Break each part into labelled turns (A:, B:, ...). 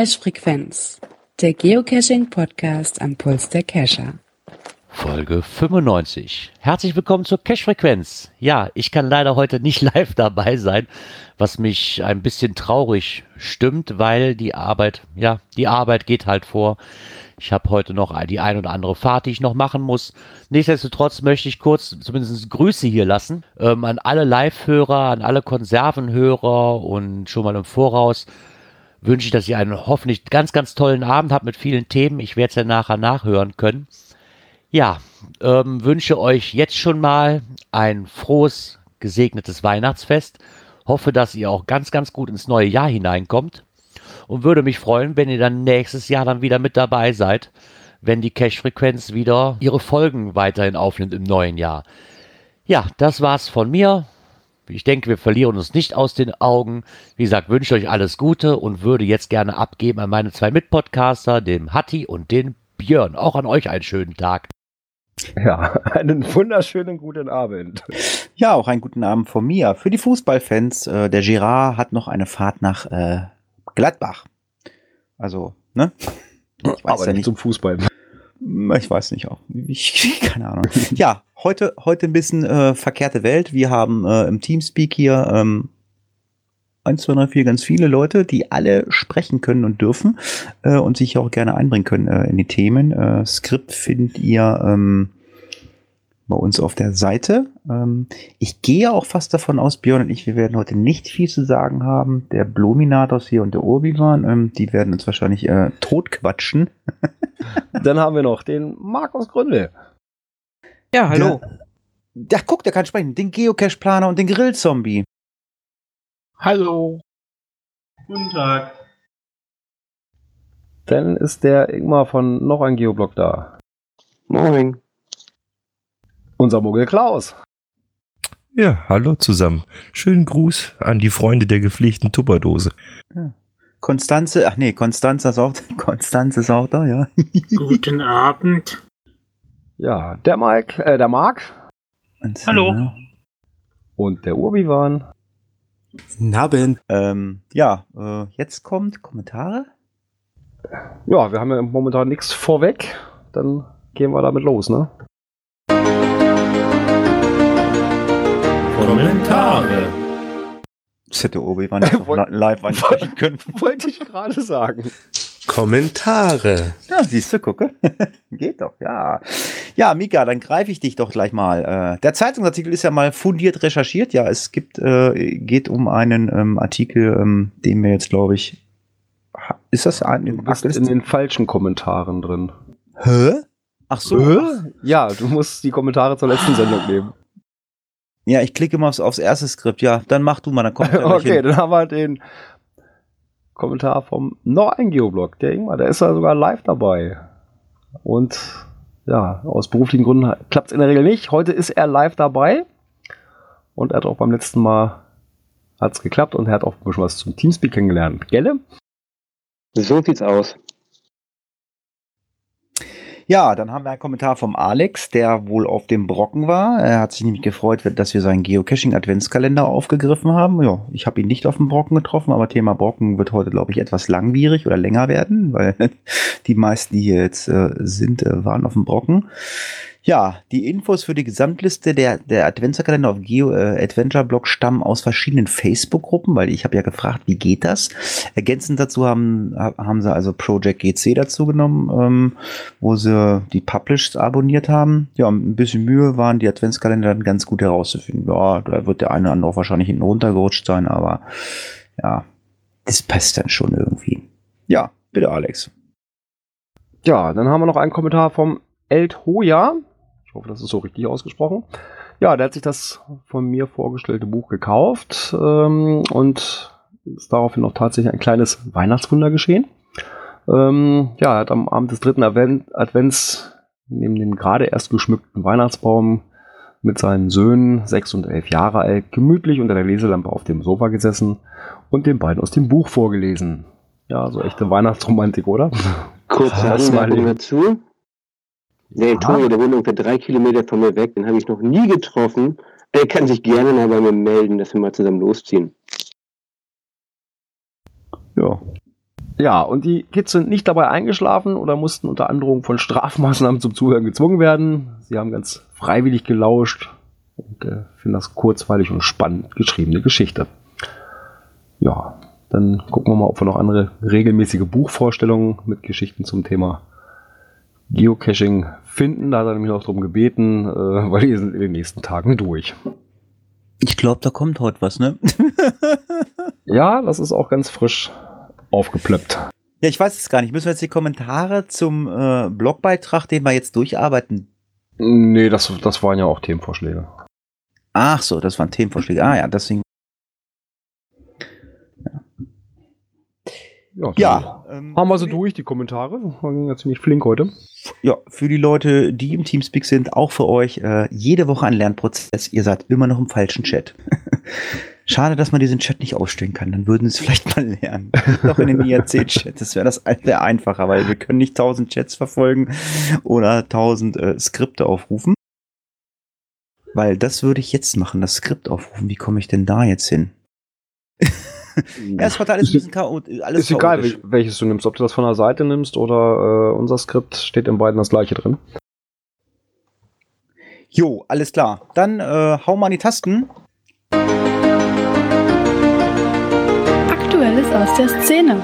A: Cache-Frequenz, der Geocaching-Podcast am Puls der Cacher.
B: Folge 95. Herzlich willkommen zur Cache-Frequenz. Ja, ich kann leider heute nicht live dabei sein, was mich ein bisschen traurig stimmt, weil die Arbeit, ja, die Arbeit geht halt vor. Ich habe heute noch die ein oder andere Fahrt, die ich noch machen muss. Nichtsdestotrotz möchte ich kurz zumindest Grüße hier lassen ähm, an alle Live-Hörer, an alle Konservenhörer und schon mal im Voraus wünsche ich, dass ihr einen hoffentlich ganz, ganz tollen Abend habt mit vielen Themen. Ich werde es ja nachher nachhören können. Ja, ähm, wünsche euch jetzt schon mal ein frohes, gesegnetes Weihnachtsfest. Hoffe, dass ihr auch ganz, ganz gut ins neue Jahr hineinkommt. Und würde mich freuen, wenn ihr dann nächstes Jahr dann wieder mit dabei seid, wenn die Cache-Frequenz wieder ihre Folgen weiterhin aufnimmt im neuen Jahr. Ja, das war's von mir. Ich denke, wir verlieren uns nicht aus den Augen. Wie gesagt, wünsche euch alles Gute und würde jetzt gerne abgeben an meine zwei Mitpodcaster, dem Hatti und den Björn. Auch an euch einen schönen Tag.
C: Ja, einen wunderschönen guten Abend.
D: Ja, auch einen guten Abend von mir. Für die Fußballfans, äh, der Girard hat noch eine Fahrt nach äh, Gladbach. Also, ne?
C: Ich weiß Aber ja nicht zum Fußball.
D: Ich weiß nicht auch. Ich, keine Ahnung. Ja, heute, heute ein bisschen äh, verkehrte Welt. Wir haben äh, im Teamspeak hier ähm, 1, 2, 3, 4 ganz viele Leute, die alle sprechen können und dürfen äh, und sich auch gerne einbringen können äh, in die Themen. Äh, Skript findet ihr ähm, bei uns auf der Seite. Ähm, ich gehe auch fast davon aus, Björn und ich, wir werden heute nicht viel zu sagen haben. Der Blominatos hier und der Urbiwan, ähm, die werden uns wahrscheinlich äh, totquatschen.
C: Dann haben wir noch den Markus Gründel.
D: Ja, hallo. Der, der guck, der kann sprechen. Den Geocache-Planer und den Grillzombie.
E: Hallo. Guten Tag.
C: Dann ist der Ingmar von noch ein Geoblock da.
F: Moin.
C: Unser Muggel Klaus.
G: Ja, hallo zusammen. Schönen Gruß an die Freunde der gepflegten Tupperdose.
D: Ja. Konstanze, ach nee, Konstanze ist auch, Konstanze ist auch da, ja.
E: Guten Abend.
C: Ja, der Mike, äh, der Marc.
E: Hallo.
C: Und der Urbiwan.
D: Naben. Ähm, ja, äh, jetzt kommt Kommentare.
C: Ja, wir haben ja momentan nichts vorweg. Dann gehen wir damit los, ne?
E: Kommentare.
D: Das hätte Obi-Wan live ansprechen können.
C: Wollte ich gerade sagen.
G: Kommentare.
D: Ja, siehst du, gucke. Geht doch, ja. Ja, Mika, dann greife ich dich doch gleich mal. Äh, der Zeitungsartikel ist ja mal fundiert recherchiert. Ja, es gibt, äh, geht um einen ähm, Artikel, ähm, den wir jetzt, glaube ich, ist das ein,
C: du bist in den falschen Kommentaren drin.
D: Hä? Ach so. Hä?
C: Ja, du musst die Kommentare zur letzten Sendung nehmen.
D: Ja, ich klicke mal aufs, aufs erste Skript. Ja, dann mach du mal, dann kommt
C: Okay, hin. dann haben wir den Kommentar vom noch ein Geoblog, der Ingmar, der ist ja sogar live dabei. Und ja, aus beruflichen Gründen klappt es in der Regel nicht. Heute ist er live dabei und er hat auch beim letzten Mal hat es geklappt und er hat auch ein bisschen was zum Teamspeak kennengelernt. Gelle?
F: So sieht's aus.
D: Ja, dann haben wir einen Kommentar vom Alex, der wohl auf dem Brocken war. Er hat sich nämlich gefreut, dass wir seinen Geocaching-Adventskalender aufgegriffen haben. Ja, ich habe ihn nicht auf dem Brocken getroffen, aber Thema Brocken wird heute, glaube ich, etwas langwierig oder länger werden, weil die meisten, die hier jetzt äh, sind, äh, waren auf dem Brocken. Ja, die Infos für die Gesamtliste der, der Adventskalender auf Geo äh, Adventure Blog stammen aus verschiedenen Facebook-Gruppen, weil ich habe ja gefragt, wie geht das? Ergänzend dazu haben, haben sie also Project GC dazu genommen, ähm, wo sie die Published abonniert haben. Ja, ein bisschen Mühe waren die Adventskalender dann ganz gut herauszufinden. Ja, da wird der eine oder andere wahrscheinlich hinten runtergerutscht sein, aber ja, das passt dann schon irgendwie. Ja, bitte Alex.
C: Ja, dann haben wir noch einen Kommentar vom Elt Hoja. Ich hoffe, das ist so richtig ausgesprochen. Ja, der hat sich das von mir vorgestellte Buch gekauft ähm, und ist daraufhin auch tatsächlich ein kleines Weihnachtswunder geschehen. Ähm, ja, er hat am Abend des dritten Advent, Advents neben dem gerade erst geschmückten Weihnachtsbaum mit seinen Söhnen, sechs und elf Jahre alt, gemütlich unter der Leselampe auf dem Sofa gesessen und den beiden aus dem Buch vorgelesen. Ja, so echte Weihnachtsromantik, oder?
F: Kurze Anmerkung dazu. Der Tore, der wohnt ungefähr drei Kilometer von mir weg, den habe ich noch nie getroffen. Er kann sich gerne mal bei mir melden, dass wir mal zusammen losziehen.
D: Ja.
C: Ja, und die Kids sind nicht dabei eingeschlafen oder mussten unter Androhung von Strafmaßnahmen zum Zuhören gezwungen werden. Sie haben ganz freiwillig gelauscht und äh, finden das kurzweilig und spannend geschriebene Geschichte. Ja, dann gucken wir mal, ob wir noch andere regelmäßige Buchvorstellungen mit Geschichten zum Thema Geocaching finden. Da hat er nämlich noch darum gebeten, äh, weil die sind in den nächsten Tagen durch.
D: Ich glaube, da kommt heute was, ne?
C: ja, das ist auch ganz frisch aufgeplöppt.
D: Ja, ich weiß es gar nicht. Müssen wir jetzt die Kommentare zum äh, Blogbeitrag, den wir jetzt durcharbeiten?
C: Nee, das, das waren ja auch Themenvorschläge.
D: Ach so, das waren Themenvorschläge. Ah ja, deswegen.
C: Ja, ja ähm, haben wir sie durch, die Kommentare. Wir gingen ja ziemlich flink heute.
D: Ja, für die Leute, die im Teamspeak sind, auch für euch, äh, jede Woche ein Lernprozess. Ihr seid immer noch im falschen Chat. Schade, dass man diesen Chat nicht ausstellen kann. Dann würden sie es vielleicht mal lernen. Doch in dem IRC-Chat. Das wäre das wär einfacher, weil wir können nicht tausend Chats verfolgen oder tausend äh, Skripte aufrufen. Weil das würde ich jetzt machen, das Skript aufrufen. Wie komme ich denn da jetzt hin?
C: ja, es hat alles ein bisschen chaotisch. Alles ist egal, welches du nimmst. Ob du das von der Seite nimmst oder äh, unser Skript, steht in beiden das gleiche drin.
D: Jo, alles klar. Dann äh, hau mal an die Tasten.
H: Aktuelles aus der Szene.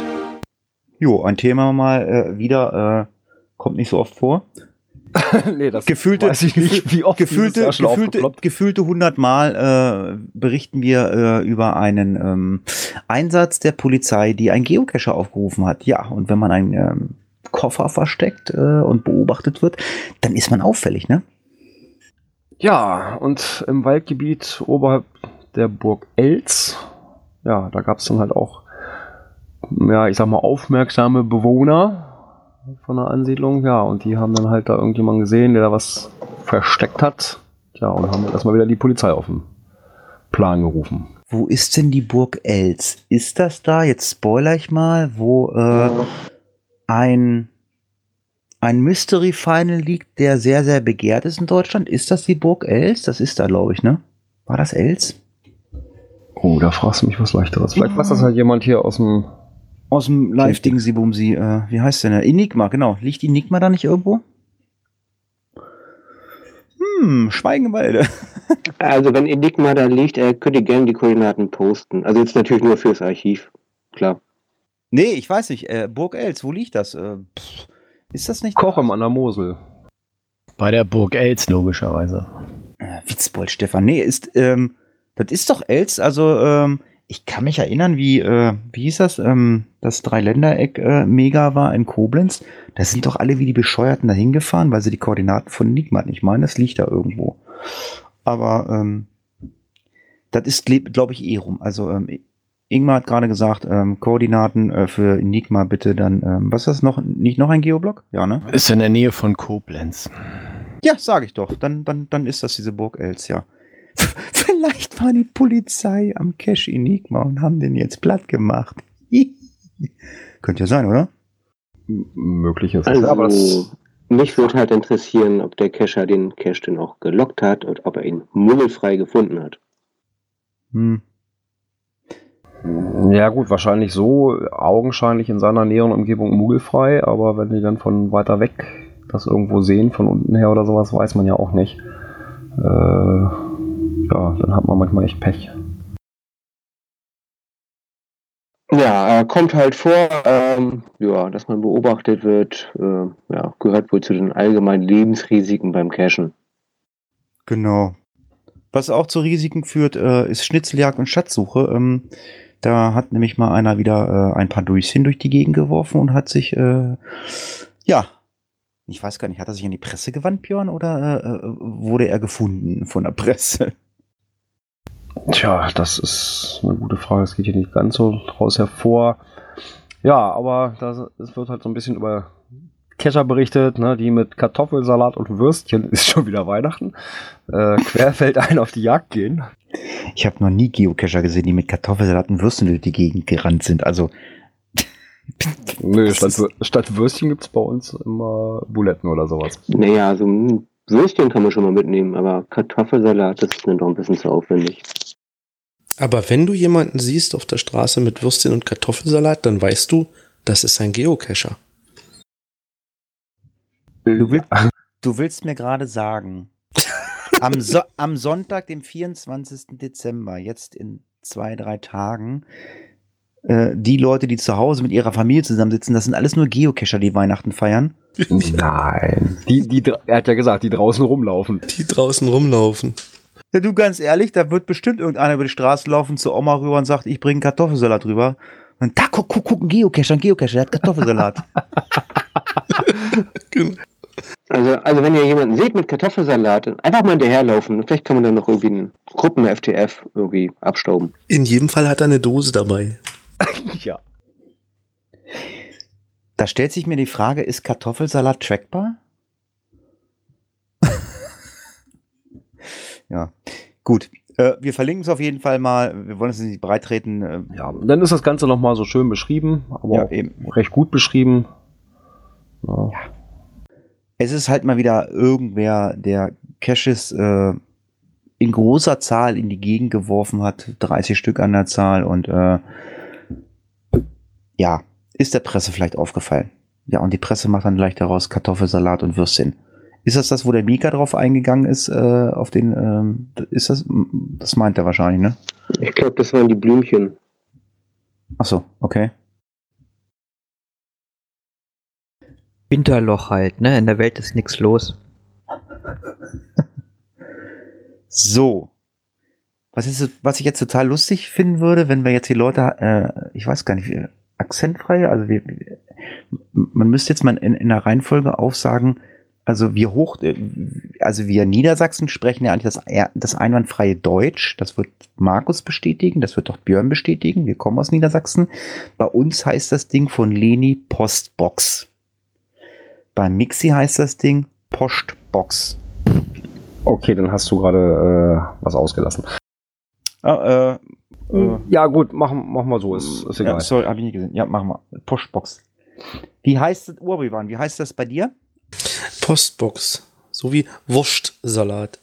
D: Jo, ein Thema mal äh, wieder, äh, kommt nicht so oft vor. nee, das gefühlte, weiß ich nicht, wie oft gefühlte, gefühlte, gefühlte 100 Mal äh, berichten wir äh, über einen ähm, Einsatz der Polizei, die ein Geocacher aufgerufen hat. Ja, und wenn man einen ähm, Koffer versteckt äh, und beobachtet wird, dann ist man auffällig, ne?
C: Ja, und im Waldgebiet oberhalb der Burg Els, ja, da gab es dann halt auch, ja, ich sag mal, aufmerksame Bewohner, von der Ansiedlung, ja, und die haben dann halt da irgendjemanden gesehen, der da was versteckt hat. Ja, und haben erstmal wieder die Polizei auf den Plan gerufen.
D: Wo ist denn die Burg Els? Ist das da, jetzt spoiler ich mal, wo äh, ein, ein Mystery Final liegt, der sehr, sehr begehrt ist in Deutschland? Ist das die Burg Els? Das ist da, glaube ich, ne? War das Els?
C: Oh, da fragst du mich was leichteres. Vielleicht weiß das halt jemand hier aus dem
D: aus dem Live-Ding, sie Bumsi, äh, wie heißt denn der? Enigma, genau. Liegt Enigma da nicht irgendwo? Hm, Schweigenwalde.
F: also wenn Enigma da liegt, er könnte gerne die Koordinaten posten. Also jetzt natürlich nur fürs Archiv, klar.
D: Nee, ich weiß nicht. Äh, Burg Els, wo liegt das? Äh, pff, ist das nicht?
C: Kochem an der Mosel.
I: Bei der Burg Els, logischerweise.
D: Äh, Witzbold, Stefan. Nee, ist, ähm, das ist doch Els, also, ähm, ich kann mich erinnern, wie, äh, wie hieß das, ähm, das Dreiländereck äh, mega war in Koblenz. Da sind doch alle wie die Bescheuerten dahin gefahren, weil sie die Koordinaten von Enigma hatten. Ich meine, das liegt da irgendwo. Aber ähm, das ist, glaube ich, eh rum. Also ähm, Ingmar hat gerade gesagt, ähm, Koordinaten äh, für Enigma bitte dann, ähm, was ist das noch? Nicht noch ein Geoblock? Ja, ne?
I: Ist in der Nähe von Koblenz.
D: Ja, sage ich doch. Dann, dann, dann ist das diese Burg Els, ja. Vielleicht war die Polizei am Cache Enigma und haben den jetzt platt gemacht. Könnte ja sein, oder?
C: M mögliches.
F: Also, aber mich würde halt interessieren, ob der Cacher den Cache denn auch gelockt hat und ob er ihn muggelfrei gefunden hat. Hm.
C: Ja gut, wahrscheinlich so, augenscheinlich in seiner näheren Umgebung muggelfrei, aber wenn die dann von weiter weg das irgendwo sehen, von unten her oder sowas, weiß man ja auch nicht. Äh, ja, dann hat man manchmal echt Pech.
F: Ja, äh, kommt halt vor, ähm, ja, dass man beobachtet wird, äh, ja, gehört wohl zu den allgemeinen Lebensrisiken beim Cashen.
D: Genau. Was auch zu Risiken führt, äh, ist Schnitzeljagd und Schatzsuche. Ähm, da hat nämlich mal einer wieder äh, ein paar Durchsinn durch die Gegend geworfen und hat sich, äh, ja, ich weiß gar nicht, hat er sich an die Presse gewandt, Björn, oder äh, äh, wurde er gefunden von der Presse?
C: Tja, das ist eine gute Frage. Es geht hier nicht ganz so draus hervor. Ja, aber das, es wird halt so ein bisschen über Kescher berichtet, ne, die mit Kartoffelsalat und Würstchen, ist schon wieder Weihnachten, äh, querfeldein auf die Jagd gehen.
D: Ich habe noch nie Geocacher gesehen, die mit Kartoffelsalat und Würstchen durch die Gegend gerannt sind. Also.
C: Nö, statt, statt Würstchen gibt's bei uns immer Buletten oder sowas.
F: Naja, so ein Würstchen kann man schon mal mitnehmen, aber Kartoffelsalat, das ist mir doch ein bisschen zu aufwendig.
I: Aber wenn du jemanden siehst auf der Straße mit Würstchen und Kartoffelsalat, dann weißt du,
H: Das ist ein Geocacher.
D: Du willst, du willst mir gerade sagen, am, so am Sonntag, dem 24. Dezember, jetzt in zwei, drei Tagen, äh, die Leute, die zu Hause mit ihrer Familie zusammensitzen, das sind alles nur Geocacher, die Weihnachten feiern.
C: Nein. Die, die, er hat ja gesagt, die draußen rumlaufen.
H: Die draußen rumlaufen.
D: Ja, du ganz ehrlich, da wird bestimmt irgendeiner über die Straße laufen zu Oma rüber und sagt, ich bringe Kartoffelsalat rüber. Und da, guck, guck, guck, ein Geocacher, ein Geocacher, der hat Kartoffelsalat.
F: Also, also wenn ihr jemanden seht mit Kartoffelsalat, einfach mal hinterherlaufen. Vielleicht kann man dann noch irgendwie einen Gruppen-FTF irgendwie abstauben.
H: In jedem Fall hat er eine Dose dabei.
C: ja.
D: Da stellt sich mir die Frage, ist Kartoffelsalat trackbar? Ja, gut. Äh, wir verlinken es auf jeden Fall mal. Wir wollen es nicht breit treten. Äh,
C: Ja, dann ist das Ganze nochmal so schön beschrieben, aber
D: Ja,
C: recht gut beschrieben. Ja.
D: es ist halt mal wieder irgendwer, der Caches äh, in großer Zahl in die Gegend geworfen hat, 30 Stück an der Zahl und äh, ja, ist der Presse vielleicht aufgefallen. Ja, und die Presse macht dann gleich daraus Kartoffelsalat und Würstchen. Ist das das, wo der Mika drauf eingegangen ist, äh, auf den, ähm, ist das, das meint er wahrscheinlich, ne?
F: Ich glaube, das waren die Blümchen.
D: Ach so, okay.
J: Winterloch halt, ne? In der Welt ist nichts los.
D: So. Was, ist, was ich jetzt total lustig finden würde, wenn wir jetzt die Leute, äh, ich weiß gar nicht, akzentfrei, also wir, wir- man müsste jetzt mal in, in der Reihenfolge aufsagen, also wir hoch, äh, also wir Niedersachsen sprechen ja eigentlich das, eher- das einwandfreie Deutsch. Das wird Markus bestätigen, das wird doch Björn bestätigen. Wir kommen aus Niedersachsen. Bei uns heißt das Ding von Leni Postbox. Bei Mixi heißt das Ding Postbox.
C: Okay, dann hast du gerade äh, was ausgelassen.
D: Ah, äh, äh,
C: Ja, gut, machen, machen wir so, ist, ist egal.
D: Ja, sorry, habe ich nicht gesehen. Ja, machen wir. Postbox. Wie heißt das, Urbiwan, wie heißt das bei dir?
H: Postbox. So wie Wurstsalat.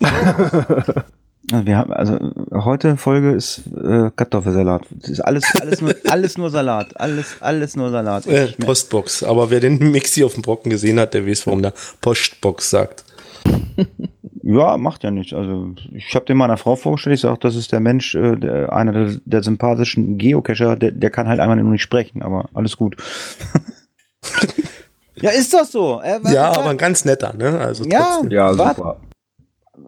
D: Also wir haben, also heute Folge ist äh, Kartoffelsalat. Das ist alles, alles nur, alles nur Salat. Alles, alles nur Salat.
H: Äh, Postbox. Aber wer den Mixi auf dem Brocken gesehen hat, der weiß, warum der Postbox sagt.
D: Ja, macht ja nichts. Also ich habe den meiner Frau vorgestellt, ich sage, das ist der Mensch, äh, der, einer der, der sympathischen Geocacher, der, der kann halt einmal nur nicht sprechen, aber alles gut. ja, ist doch so. Äh,
H: Ja, aber ein ganz netter, ne? Also
D: Ja,
H: trotzdem.
C: Ja, super.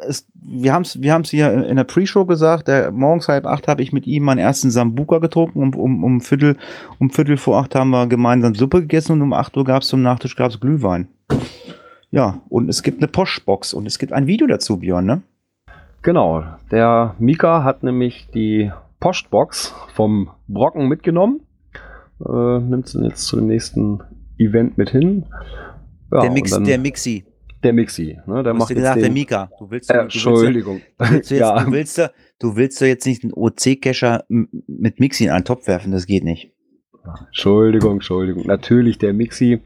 D: es, wir haben es wir haben's hier in der Pre-Show gesagt, der, morgens halb acht habe ich mit ihm meinen ersten Sambuka getrunken, um, um, um, Viertel, um Viertel vor acht haben wir gemeinsam Suppe gegessen und um acht Uhr gab es zum Nachtisch gab's Glühwein. Ja, und es gibt eine Postbox und es gibt ein Video dazu, Björn, ne?
C: Genau, der Mika hat nämlich die Postbox vom Brocken mitgenommen. Äh, nimmt sie jetzt zu dem nächsten Event mit hin. Ja,
D: der, Mix,
C: dann-
D: der Mixi.
C: der Mixi. Ne, der
D: Du hast gesagt, der
C: den,
D: Mika. Du willst,
C: äh,
D: du willst,
C: Entschuldigung.
D: du willst, jetzt,
C: Ja.
D: du, willst, ja- du willst doch jetzt nicht einen OC-Cacher mit Mixi in einen Topf werfen, das geht nicht.
C: Entschuldigung, Entschuldigung. Natürlich, der Mixi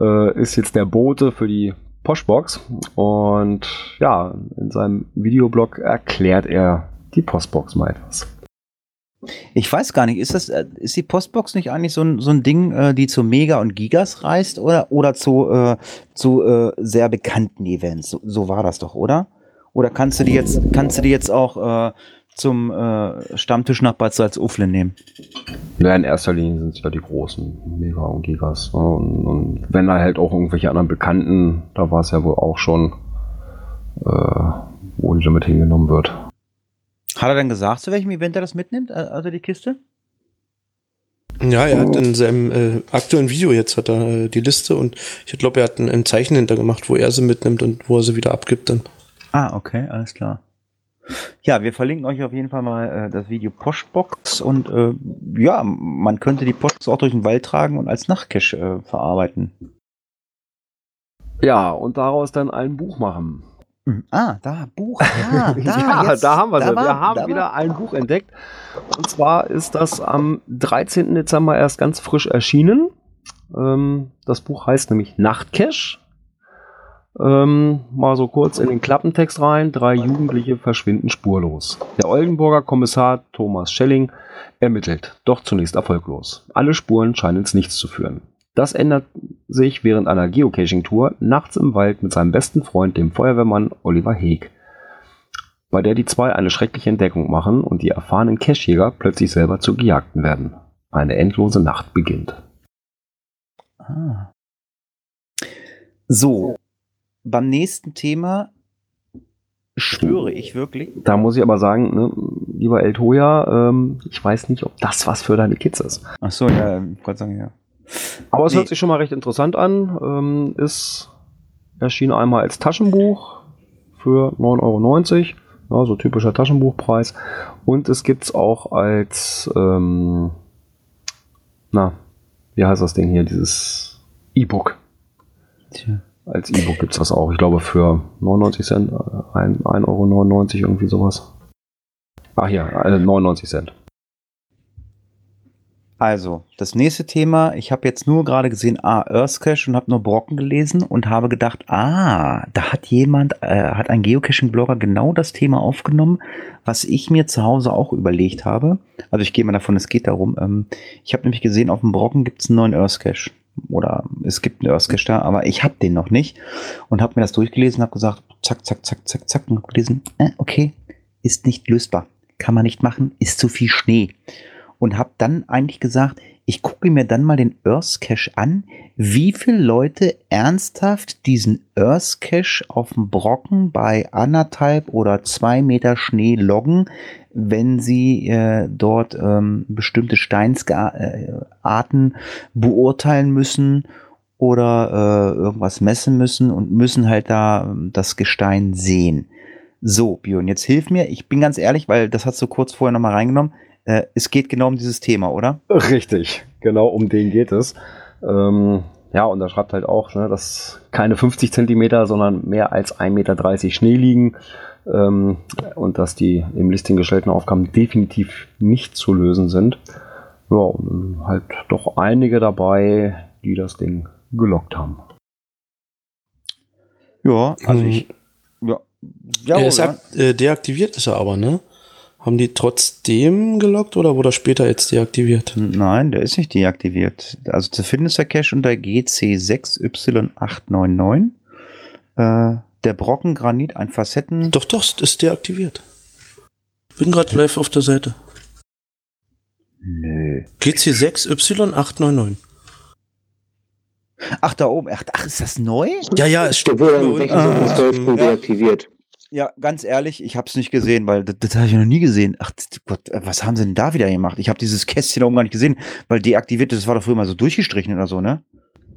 C: äh, ist jetzt der Bote für die Postbox. Und ja, in seinem Videoblog erklärt er die Postbox mal etwas.
D: Ich weiß gar nicht, ist das, äh, ist die Postbox nicht eigentlich so ein, so ein Ding, äh, die zu Mega und Gigas reist oder, oder zu, äh, zu äh, sehr bekannten Events? So, so war das doch, oder? Oder kannst du die jetzt, kannst du die jetzt auch äh, zum äh, Stammtisch nach Bad Salzuflen nehmen?
C: Ja, in erster Linie sind es ja die großen Mega und Gigas. Ne? Und, und wenn da halt auch irgendwelche anderen Bekannten, da war es ja wohl auch schon, äh, wo die damit hingenommen wird.
D: Hat er dann gesagt, zu welchem Event er das mitnimmt, äh, also die Kiste?
H: Ja, er hat in seinem äh, aktuellen Video jetzt hat er äh, die Liste und ich glaube, er hat ein, ein Zeichen hintergemacht, wo er sie mitnimmt und wo er sie wieder abgibt dann.
D: Ah, okay, alles klar. Ja, wir verlinken euch auf jeden Fall mal äh, das Video Postbox und äh, ja, man könnte die Postbox auch durch den Wald tragen und als Nachtcache äh, verarbeiten.
C: Ja, und daraus dann ein Buch machen.
D: Ah, da, Buch. Ah, da,
C: ja,
D: jetzt,
C: da haben wir sie.
D: war-
C: wir haben wieder
D: war-
C: ein Buch entdeckt. Und zwar ist das am 13. Dezember erst ganz frisch erschienen. Ähm, das Buch heißt nämlich Nachtcache. Ähm, mal so kurz in den Klappentext rein. Drei Jugendliche verschwinden spurlos. Der Oldenburger Kommissar Thomas Schelling ermittelt, doch zunächst erfolglos. Alle Spuren scheinen ins Nichts zu führen. Das ändert sich während einer Geocaching-Tour nachts im Wald mit seinem besten Freund, dem Feuerwehrmann Oliver Heeg, bei der die zwei eine schreckliche Entdeckung machen und die erfahrenen Cachejäger plötzlich selber zu Gejagten werden. Eine endlose Nacht beginnt.
D: Ah. So, beim nächsten Thema schwöre ich wirklich.
C: Da muss ich aber sagen, ne, lieber El Toya, ähm, ich weiß nicht, ob das was für deine Kids ist.
D: Ach so, ja, Gott sei Dank, ja.
C: Aber es
D: Nee.
C: hört sich schon mal recht interessant an. Ähm, ist erschien einmal als Taschenbuch für 9,90 Euro. Ja, so typischer Taschenbuchpreis. Und es gibt es auch als, ähm, na, wie heißt das Ding hier, dieses E-Book. Als E-Book gibt es das auch. Ich glaube für 99 Cent, äh, ein- 1,99 Euro irgendwie sowas. Ach ja, äh, 99 Cent.
D: Also, das nächste Thema, ich habe jetzt nur gerade gesehen, ah, Earthcache und habe nur Brocken gelesen und habe gedacht, ah, da hat jemand, äh, hat ein Geocaching-Blogger genau das Thema aufgenommen, was ich mir zu Hause auch überlegt habe. Also ich gehe mal davon, es geht darum. Ähm, ich habe nämlich gesehen, auf dem Brocken gibt es einen neuen Earthcache. Oder es gibt einen Earthcache da, aber ich habe den noch nicht. Und habe mir das durchgelesen habe gesagt, zack, zack, zack, zack, zack, und hab gelesen, äh, okay, ist nicht lösbar. Kann man nicht machen, ist zu viel Schnee und habe dann eigentlich gesagt, ich gucke mir dann mal den Earth Cache an, wie viele Leute ernsthaft diesen Earth Cache auf dem Brocken bei anderthalb oder zwei Meter Schnee loggen, wenn sie äh, dort ähm, bestimmte Steinsarten beurteilen müssen oder äh, irgendwas messen müssen und müssen halt da ähm, das Gestein sehen. So, Björn, jetzt hilf mir. Ich bin ganz ehrlich, weil das hast du kurz vorher nochmal reingenommen. Äh, es geht genau um dieses Thema, oder?
C: Richtig, genau um den geht es. Ähm, ja, und da schreibt halt auch, ne, dass keine 50 Zentimeter, sondern mehr als 1,30 Meter Schnee liegen ähm, und dass die im Listing gestellten Aufgaben definitiv nicht zu lösen sind. Ja, und halt doch einige dabei, die das Ding gelockt haben.
D: Ja, also ich. Ja,
H: Ja, er
D: ja,
H: ist ab, äh, deaktiviert ist er aber, ne? Haben die trotzdem gelockt oder wurde er später jetzt deaktiviert?
D: Nein, der ist nicht deaktiviert. Also zu finden ist der Cache unter GC6Y899. Äh, der Brockengranit, ein Facetten.
H: Doch, doch, ist deaktiviert. Bin gerade live auf der Seite.
D: Nö.
H: GC6Y899.
D: Ach, da oben. Ach, ach, ist das neu?
H: Ja, ja, es
F: Der
H: steht
F: wurde am
H: nur unten.
F: 16.12.
H: Ja.
F: deaktiviert.
D: Ja, ganz ehrlich, ich habe es nicht gesehen, weil das, das habe ich noch nie gesehen. Ach Gott, äh, was haben sie denn da wieder gemacht? Ich habe dieses Kästchen da oben gar nicht gesehen, weil deaktiviert, das war doch früher mal so durchgestrichen oder so, ne?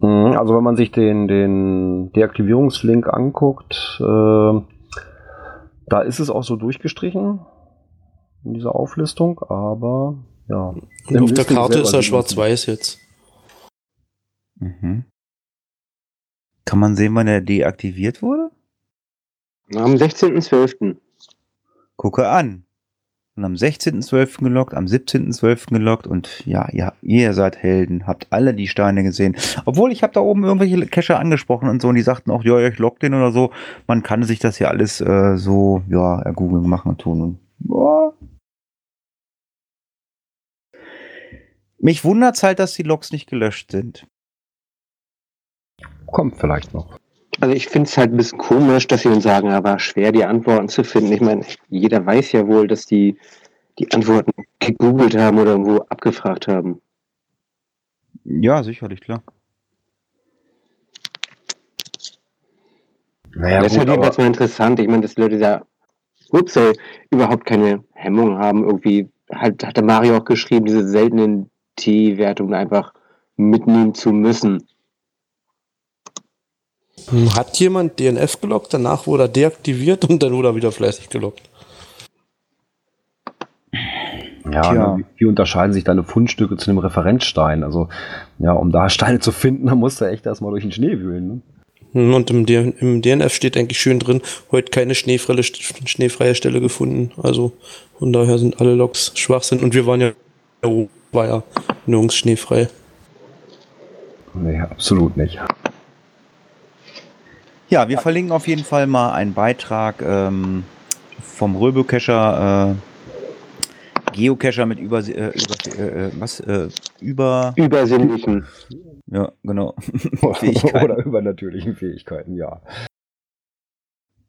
C: Mhm, Also wenn man sich den, den Deaktivierungslink anguckt, äh, da ist es auch so durchgestrichen in dieser Auflistung, aber ja.
H: Und auf der Karte ist er schwarz-weiß jetzt.
D: Mhm. Kann man sehen, wann er deaktiviert wurde?
F: Am 16.12.
D: Gucke an. Und am 16.12. gelockt, am 17.12. gelockt und ja, ja, ihr seid Helden, habt alle die Steine gesehen. Obwohl ich habe da oben irgendwelche Cacher angesprochen und so und die sagten auch, ja, ich lock den oder so. Man kann sich das ja alles äh, so, ja, ergoogeln, machen und tun. Und, ja. Mich wundert's halt, dass die Logs nicht gelöscht sind.
C: Kommt vielleicht noch.
F: Also ich finde es halt ein bisschen komisch, dass sie uns sagen, aber schwer die Antworten zu finden. Ich meine, jeder weiß ja wohl, dass die die Antworten gegoogelt haben oder irgendwo abgefragt haben.
D: Ja, sicherlich, klar.
C: Naja,
F: das ist halt jedenfalls mal interessant. Ich meine, dass die Leute da ups, ey, überhaupt keine Hemmung haben. Irgendwie halt, hat der Mario auch geschrieben, diese seltenen T-Wertungen einfach mitnehmen zu müssen.
H: Hm, Hat jemand DNF gelockt, danach wurde er deaktiviert und dann wurde er wieder fleißig gelockt.
C: Ja, ne, wie, unterscheiden sich deine Fundstücke zu einem Referenzstein? Also, ja, um da Steine zu finden, da musst du echt erstmal durch den Schnee wühlen. Ne?
H: Hm, Und im, D im DNF steht eigentlich schön drin, heute keine schneefreie, schneefreie Stelle gefunden. Also von daher sind alle Loks Schwachsinn und wir waren ja, war ja nirgends schneefrei.
C: Nee, absolut nicht.
D: Ja, wir verlinken auf jeden Fall mal einen Beitrag ähm, vom Röbo-Cacher, äh, Geocacher mit über, äh, über äh, was, äh, über
F: Übersinnlichen.
D: Ja, genau.
C: Oder übernatürlichen Fähigkeiten, ja.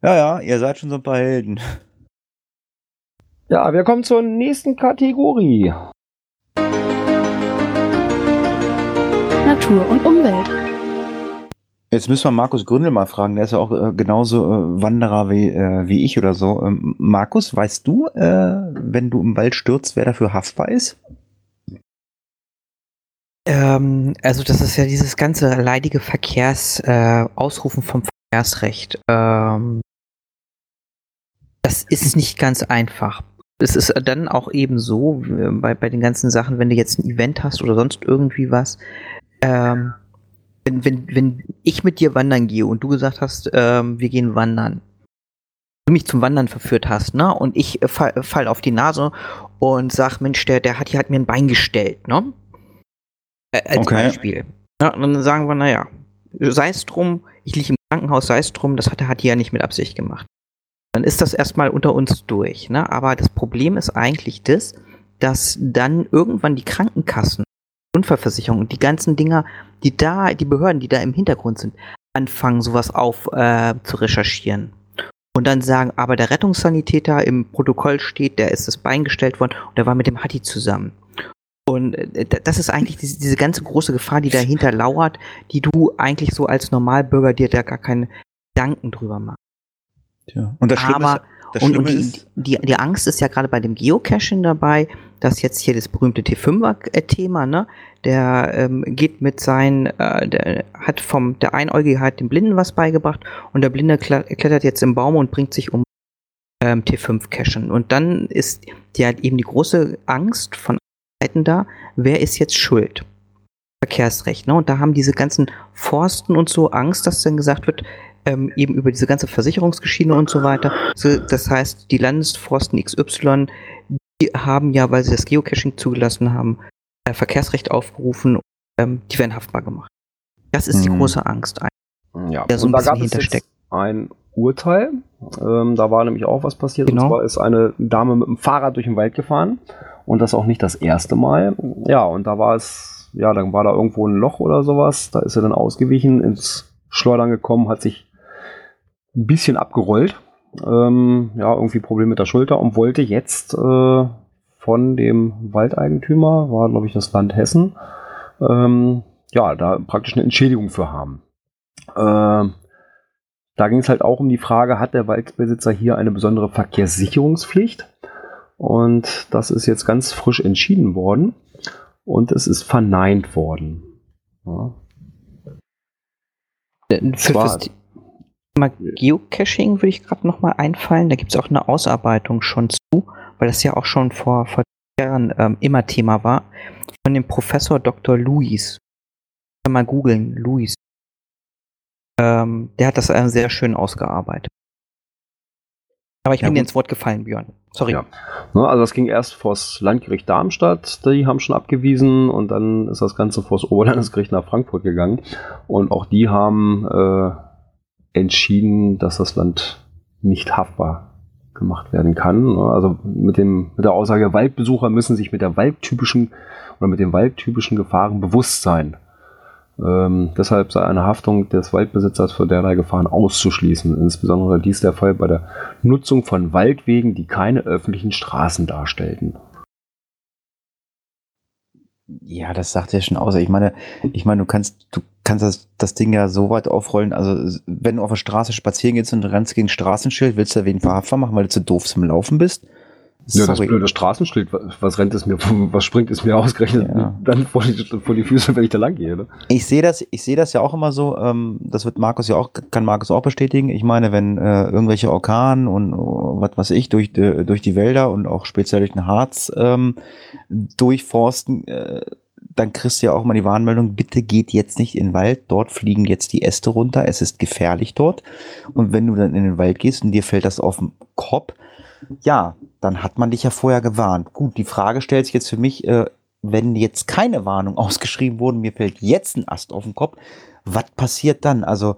D: Ja, ja, ihr seid schon so ein paar Helden.
C: Ja, wir kommen zur nächsten Kategorie.
K: Natur und Umwelt.
D: Jetzt müssen wir Markus Gründel mal fragen, der ist ja auch äh, genauso äh, Wanderer wie, äh, wie ich oder so. Ähm, Markus, weißt du, äh, wenn du im Wald stürzt, wer dafür haftbar ist?
J: Ähm, also das ist ja dieses ganze leidige Verkehrs, äh, vom Verkehrsrecht. Ähm, das ist nicht ganz einfach. Es ist dann auch eben so, äh, bei, bei den ganzen Sachen, wenn du jetzt ein Event hast oder sonst irgendwie was, ähm, wenn, wenn, wenn ich mit dir wandern gehe und du gesagt hast, ähm, wir gehen wandern, du mich zum Wandern verführt hast, ne? Und ich äh, fall, fall auf die Nase und sag, Mensch, der, der hat hier halt mir ein Bein gestellt, ne? Äh, als
D: Okay.
J: Beispiel. Ja, und dann sagen wir, naja, sei es drum, ich liege im Krankenhaus, sei es drum, das hat er hat die ja nicht mit Absicht gemacht. Dann ist das erstmal unter uns durch, ne? Aber das Problem ist eigentlich das, dass dann irgendwann die Krankenkassen, Unfallversicherung und die ganzen Dinger, die da, die Behörden, die da im Hintergrund sind, anfangen, sowas auf äh, zu recherchieren. Und dann sagen, aber der Rettungssanitäter im Protokoll steht, der ist das Bein gestellt worden und der war mit dem Hatti zusammen. Und äh, das ist eigentlich diese, diese ganze große Gefahr, die dahinter lauert, die du eigentlich so als Normalbürger dir da gar keine Gedanken drüber machst.
D: Tja. Und das Schlimme
J: Aber,
D: ist, das
J: und, und die, die, die Angst ist ja gerade bei dem Geocaching dabei, dass jetzt hier das berühmte T5er-Thema, ne, der ähm, geht mit seinen, äh, der hat vom, der Einäugige hat dem Blinden was beigebracht und der Blinde kle- klettert jetzt im Baum und bringt sich um ähm, T5-Cachen. Und dann ist ja eben die große Angst von Seiten da, wer ist jetzt schuld? Verkehrsrecht, ne? Und da haben diese ganzen Forsten und so Angst, dass dann gesagt wird, ähm, eben über diese ganze Versicherungsgeschichte und so weiter. So, das heißt, die Landesforsten XY, die haben ja, weil sie das Geocaching zugelassen haben, äh, Verkehrsrecht aufgerufen, ähm, die werden haftbar gemacht. Das ist die
C: Mhm.
J: große Angst,
C: Ja,
J: der so
C: und
J: ein
C: da
J: bisschen hintersteckt.
C: ein Urteil. Ähm, da war nämlich auch was passiert.
J: Genau.
C: Und zwar ist eine Dame mit dem Fahrrad durch den Wald gefahren. Und das auch nicht das erste Mal. Ja, und da war es, ja, dann war da irgendwo ein Loch oder sowas. Da ist sie dann ausgewichen, ins Schleudern gekommen, hat sich ein bisschen abgerollt. Ähm, ja, irgendwie Problem mit der Schulter und wollte jetzt äh, von dem Waldeigentümer, war glaube ich das Land Hessen, ähm, ja, da praktisch eine Entschädigung für haben. Ähm, da ging es halt auch um die Frage, hat der Waldbesitzer hier eine besondere Verkehrssicherungspflicht? Und das ist jetzt ganz frisch entschieden worden und es ist verneint worden. Ja.
J: Äh, Für, fürs Thema Geocaching würde ich gerade noch mal einfallen. Da gibt es auch eine Ausarbeitung schon zu, weil das ja auch schon vor, vor Jahren ähm, immer Thema war, von dem Professor Dr. Luis. Kann mal googeln, Luis. Ähm, der hat das äh, sehr schön ausgearbeitet. Aber ich
C: Ja,
J: bin dir ins Wort gefallen, Björn. Sorry.
C: Ja. Ne, also das ging erst vors Landgericht Darmstadt, die haben schon abgewiesen und dann ist das Ganze vors Oberlandesgericht nach Frankfurt gegangen und auch die haben äh, entschieden, dass das Land nicht haftbar gemacht werden kann. Also mit, dem, mit der Aussage, Waldbesucher müssen sich mit der waldtypischen oder mit den waldtypischen Gefahren bewusst sein. Ähm, deshalb sei eine Haftung des Waldbesitzers für derlei Gefahren auszuschließen. Insbesondere dies der Fall bei der Nutzung von Waldwegen, die keine öffentlichen Straßen darstellten.
D: Ja, das sagt ja schon aus. Ich meine, ich meine, du kannst, du kannst das, das Ding ja so weit aufrollen. Also, wenn du auf der Straße spazieren gehst und rennst gegen Straßenschild, willst du da wen verhaftbar machen, weil du zu doof zum Laufen bist?
C: Ja, das blöde Straßenschild, wa- was rennt es mir, was springt es mir ausgerechnet
D: Ja.
C: dann vor die, vor die Füße, wenn ich da lang gehe. Ne?
D: Ich sehe das, ich sehe das ja auch immer so, ähm, das wird Markus ja auch, kann Markus auch bestätigen. Ich meine, wenn äh, irgendwelche Orkanen und oh, was weiß ich durch, die- durch die Wälder und auch speziell durch den Harz ähm, durchforsten, äh, dann kriegst du ja auch mal die Warnmeldung, bitte geht jetzt nicht in den Wald, dort fliegen jetzt die Äste runter, es ist gefährlich dort. Und wenn du dann in den Wald gehst und dir fällt das auf den Kopf, ja, dann hat man dich ja vorher gewarnt. Gut, die Frage stellt sich jetzt für mich, äh, wenn jetzt keine Warnung ausgeschrieben wurde, mir fällt jetzt ein Ast auf den Kopf, was passiert dann? Also,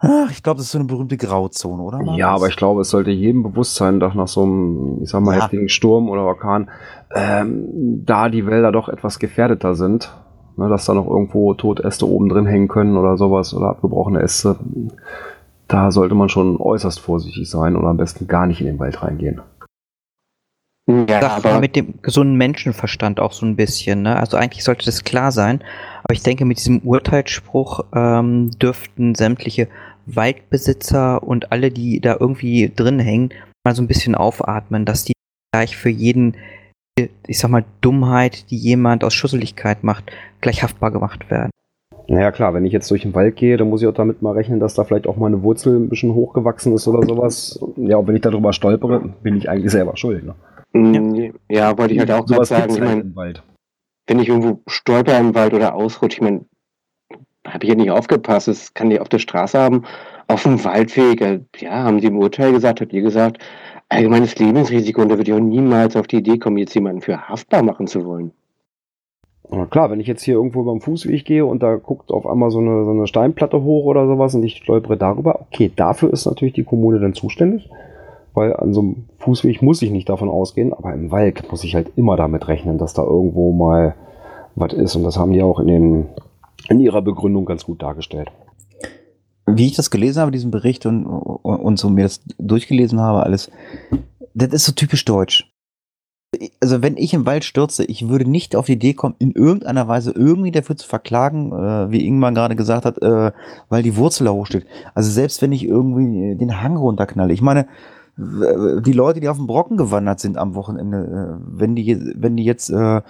D: Ach, ich glaube, das ist so eine berühmte Grauzone, oder? Markus?
C: Ja, aber ich glaube, es sollte jedem bewusst sein, dass nach so einem, ich sag mal,
D: Ja.
C: heftigen Sturm oder Orkan, ähm, da die Wälder doch etwas gefährdeter sind. Ne, dass da noch irgendwo Totäste oben drin hängen können oder sowas oder abgebrochene Äste. Da sollte man schon äußerst vorsichtig sein oder am besten gar nicht in den Wald reingehen.
F: Ja,
J: Sache
F: aber
J: mit dem gesunden Menschenverstand auch so ein bisschen. Ne? Also eigentlich sollte das klar sein. Aber ich denke, mit diesem Urteilsspruch ähm, dürften sämtliche Waldbesitzer und alle, die da irgendwie drin hängen, mal so ein bisschen aufatmen, dass die gleich für jeden, ich sag mal, Dummheit, die jemand aus Schusseligkeit macht, gleich haftbar gemacht werden.
C: Naja klar, wenn ich jetzt durch den Wald gehe, dann muss ich auch damit mal rechnen, dass da vielleicht auch mal eine Wurzel ein bisschen hochgewachsen ist oder sowas. Ja, und wenn ich darüber stolpere, bin ich eigentlich selber schuld. Ne?
F: Mm, ja, wollte ich halt auch gerade
C: Sowas
F: sagen. Ich
C: halt
F: meine,
C: im Wald.
F: wenn ich irgendwo stolper im Wald oder ausrutsche, ich meine, habe ich ja nicht aufgepasst. Das kann die auf der Straße haben, auf dem Waldweg. äh, Ja, haben sie im Urteil gesagt, habt ihr gesagt, allgemeines Lebensrisiko. Und da würde ich auch niemals auf die Idee kommen, jetzt jemanden für haftbar machen zu wollen.
C: Klar, wenn ich jetzt hier irgendwo beim Fußweg gehe und da guckt auf einmal so eine, so eine Steinplatte hoch oder sowas und ich stolpere darüber, okay, dafür ist natürlich die Kommune dann zuständig, weil an so einem Fußweg muss ich nicht davon ausgehen, aber im Wald muss ich halt immer damit rechnen, dass da irgendwo mal was ist und das haben die auch in, dem, in ihrer Begründung ganz gut dargestellt.
D: wie ich das gelesen habe, diesen Bericht und, und so mir das durchgelesen habe, alles, das ist so typisch deutsch. Also wenn ich im Wald stürze, ich würde nicht auf die Idee kommen, in irgendeiner Weise irgendwie dafür zu verklagen, äh, wie Ingmar gerade gesagt hat, äh, weil die Wurzel da hochsteht. Also selbst wenn ich irgendwie den Hang runterknalle. Ich meine, die Leute, die auf den Brocken gewandert sind am Wochenende, äh, wenn die, wenn die jetzt, äh,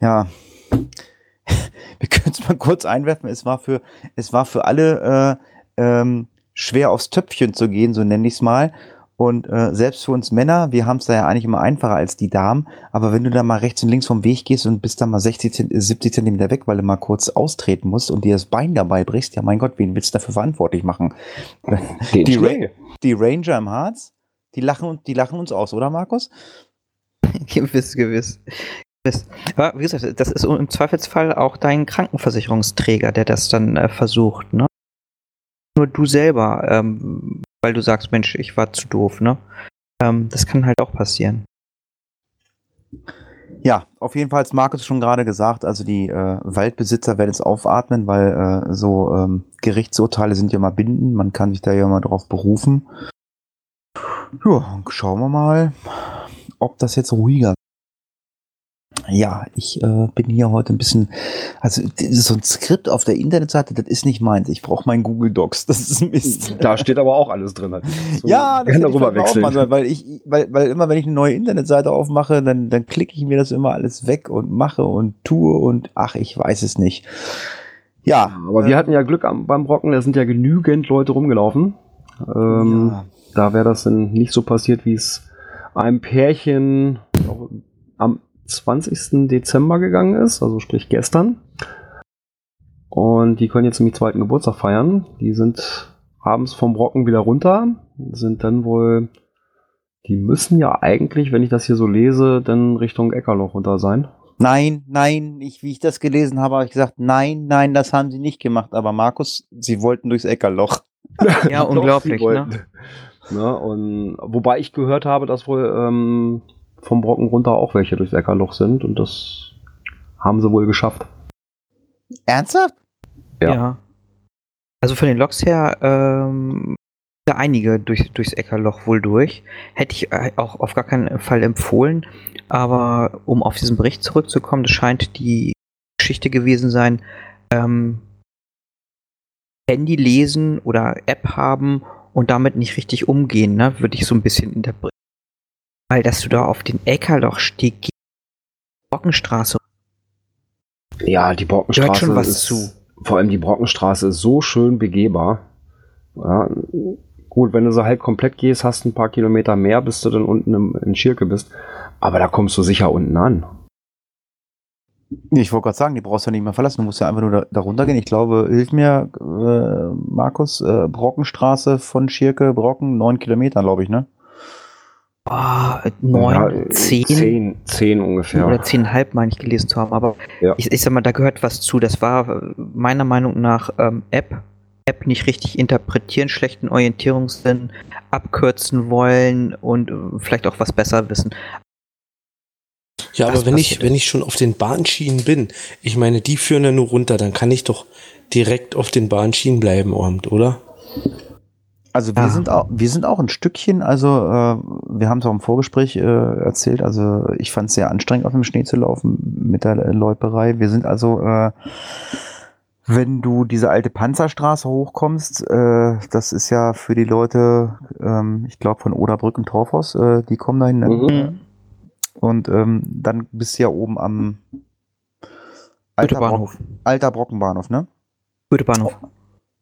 D: ja, wir können es mal kurz einwerfen, es war für, es war für alle äh, ähm, schwer aufs Töpfchen zu gehen, so nenne ich es mal. Und äh, selbst für uns Männer, wir haben es da ja eigentlich immer einfacher als die Damen, aber wenn du da mal rechts und links vom Weg gehst und bist da mal 60, Zent- äh, 70 Zentimeter weg, weil du mal kurz austreten musst und dir das Bein dabei brichst, ja mein Gott, wen willst du dafür verantwortlich machen? Die. Ra die Ranger im Harz, die lachen, und- die lachen uns aus, oder Markus?
J: gewiss, gewiss. gewiss. Aber wie gesagt, das ist im Zweifelsfall auch dein Krankenversicherungsträger, der das dann äh, versucht, ne? Nur du selber, ähm, weil du sagst, Mensch, ich war zu doof, ne? Ähm, das kann halt auch passieren.
D: Ja, auf jeden Fall hat Markus schon gerade gesagt, also die äh, Waldbesitzer werden es aufatmen, weil äh, so ähm, Gerichtsurteile sind ja mal bindend, man kann sich da ja mal drauf berufen. Ja, schauen wir mal, ob das jetzt ruhiger ja, ich äh, bin hier heute ein bisschen, also so ein Skript auf der Internetseite, das ist nicht meins. Ich brauche mein Google Docs, das ist Mist.
C: Da steht aber auch alles drin. So,
D: ja, das
C: kann darüber wechseln.
D: sollen, weil ich, weil, weil immer wenn ich eine neue Internetseite aufmache, dann, dann klicke ich mir das immer alles weg und mache und tue und ach, ich weiß es nicht. Ja,
C: Aber
D: äh,
C: wir hatten ja Glück am, beim Brocken, da sind ja genügend Leute rumgelaufen. Ähm,
D: ja.
C: Da wäre das dann nicht so passiert, wie es einem Pärchen am 20. Dezember gegangen ist, also sprich gestern. Und die können jetzt nämlich zweiten Geburtstag feiern. Die sind abends vom Brocken wieder runter, sind dann wohl, die müssen ja eigentlich, wenn ich das hier so lese, dann Richtung Eckerloch runter sein.
D: Nein, nein, ich, wie ich das gelesen habe, habe ich gesagt, nein, nein, das haben sie nicht gemacht. Aber Markus, sie wollten durchs Eckerloch.
J: Ja, unglaublich, ne?
C: Ne, und wobei ich gehört habe, dass wohl ähm, vom Brocken runter auch welche durchs Eckerloch sind und das haben sie wohl geschafft.
D: Ernsthaft?
C: Ja.
J: Also von den Loks her, ähm, da einige durch, durchs Eckerloch wohl durch. Hätte ich äh, auch auf gar keinen Fall empfohlen. Aber um auf diesen Bericht zurückzukommen, das scheint die Geschichte gewesen sein, ähm, Handy lesen oder App haben und damit nicht richtig umgehen, ne, würde ich so ein bisschen interpretieren. Weil dass du da auf den Eckerlochsteg gehst, Brockenstraße,
C: Ja, die Brockenstraße
J: Gehört schon was
C: ist,
J: zu.
C: vor allem die Brockenstraße ist so schön begehbar. Ja, gut, wenn du so halb komplett gehst, hast du ein paar Kilometer mehr, bis du dann unten im, in Schirke bist. Aber da kommst du sicher unten an.
D: Ich wollte gerade sagen, die brauchst du ja nicht mehr verlassen. Du musst ja einfach nur da, da runtergehen. Ich glaube, hilf mir, äh, Markus, äh, Brockenstraße von Schirke, Brocken, neun Kilometer, glaube ich, ne?
J: Ah, neun,
C: Ja,
J: zehn,
C: Zehn, zehn ungefähr.
J: oder zehnhalb meine ich gelesen zu haben. Aber
C: Ja.
J: ich, ich sag mal, da gehört was zu. Das war äh, meiner Meinung nach ähm, App App nicht richtig interpretieren, schlechten Orientierungssinn, abkürzen wollen und äh, vielleicht auch was besser wissen.
H: Ja,
J: Was
H: aber wenn ich, wenn ich schon auf den Bahnschienen bin, ich meine, die führen ja nur runter, dann kann ich doch direkt auf den Bahnschienen bleiben, Abend, oder?
D: Also wir
J: Ja.
D: sind auch, wir sind auch ein Stückchen, also äh, wir haben es auch im Vorgespräch äh, erzählt, also ich fand es sehr anstrengend, auf dem Schnee zu laufen mit der Loiperei. Wir sind also, äh, wenn du diese alte Panzerstraße hochkommst, äh, das ist ja für die Leute, ähm, ich glaube von Oderbrück und Torfhaus, äh, die kommen dahin. Ne?
F: Mhm.
D: Und ähm, dann bist du ja oben am Alter. Brock, Alter Brockenbahnhof, ne?
J: Goethebahnhof.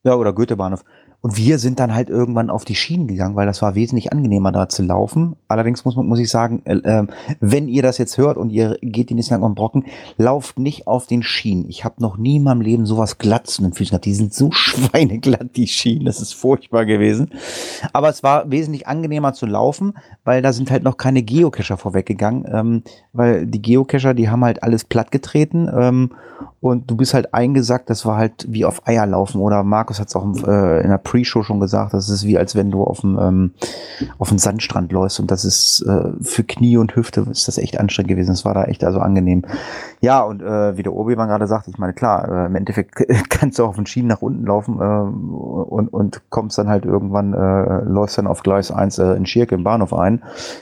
D: Ja, oder Goethebahnhof. Und wir sind dann halt irgendwann auf die Schienen gegangen, weil das war wesentlich angenehmer da zu laufen. Allerdings muss man, muss ich sagen, äh, äh, wenn ihr das jetzt hört und ihr geht die nächsten Tag am Brocken, lauft nicht auf den Schienen. Ich habe noch nie in meinem Leben sowas glatt zu den Füßen gehabt. Die sind so schweineglatt, die Schienen. Das ist furchtbar gewesen. Aber es war wesentlich angenehmer zu laufen, weil da sind halt noch keine Geocacher vorweggegangen. Ähm, weil die Geocacher, die haben halt alles plattgetreten. Ähm, und du bist halt eingesackt, das war halt wie auf Eier laufen. Oder Markus hat es auch äh, in der Pre-Show schon gesagt, das ist wie als wenn du auf dem, ähm, auf dem Sandstrand läufst. Und das ist äh, für Knie und Hüfte ist das echt anstrengend gewesen. Das war da echt also angenehm. Ja, und äh, wie der Obi-Wan gerade sagt, ich meine, klar, äh, im Endeffekt kannst du auch auf den Schienen nach unten laufen äh, und, und kommst dann halt irgendwann, äh, läufst dann auf Gleis 1 äh, in Schierke im Bahnhof ein,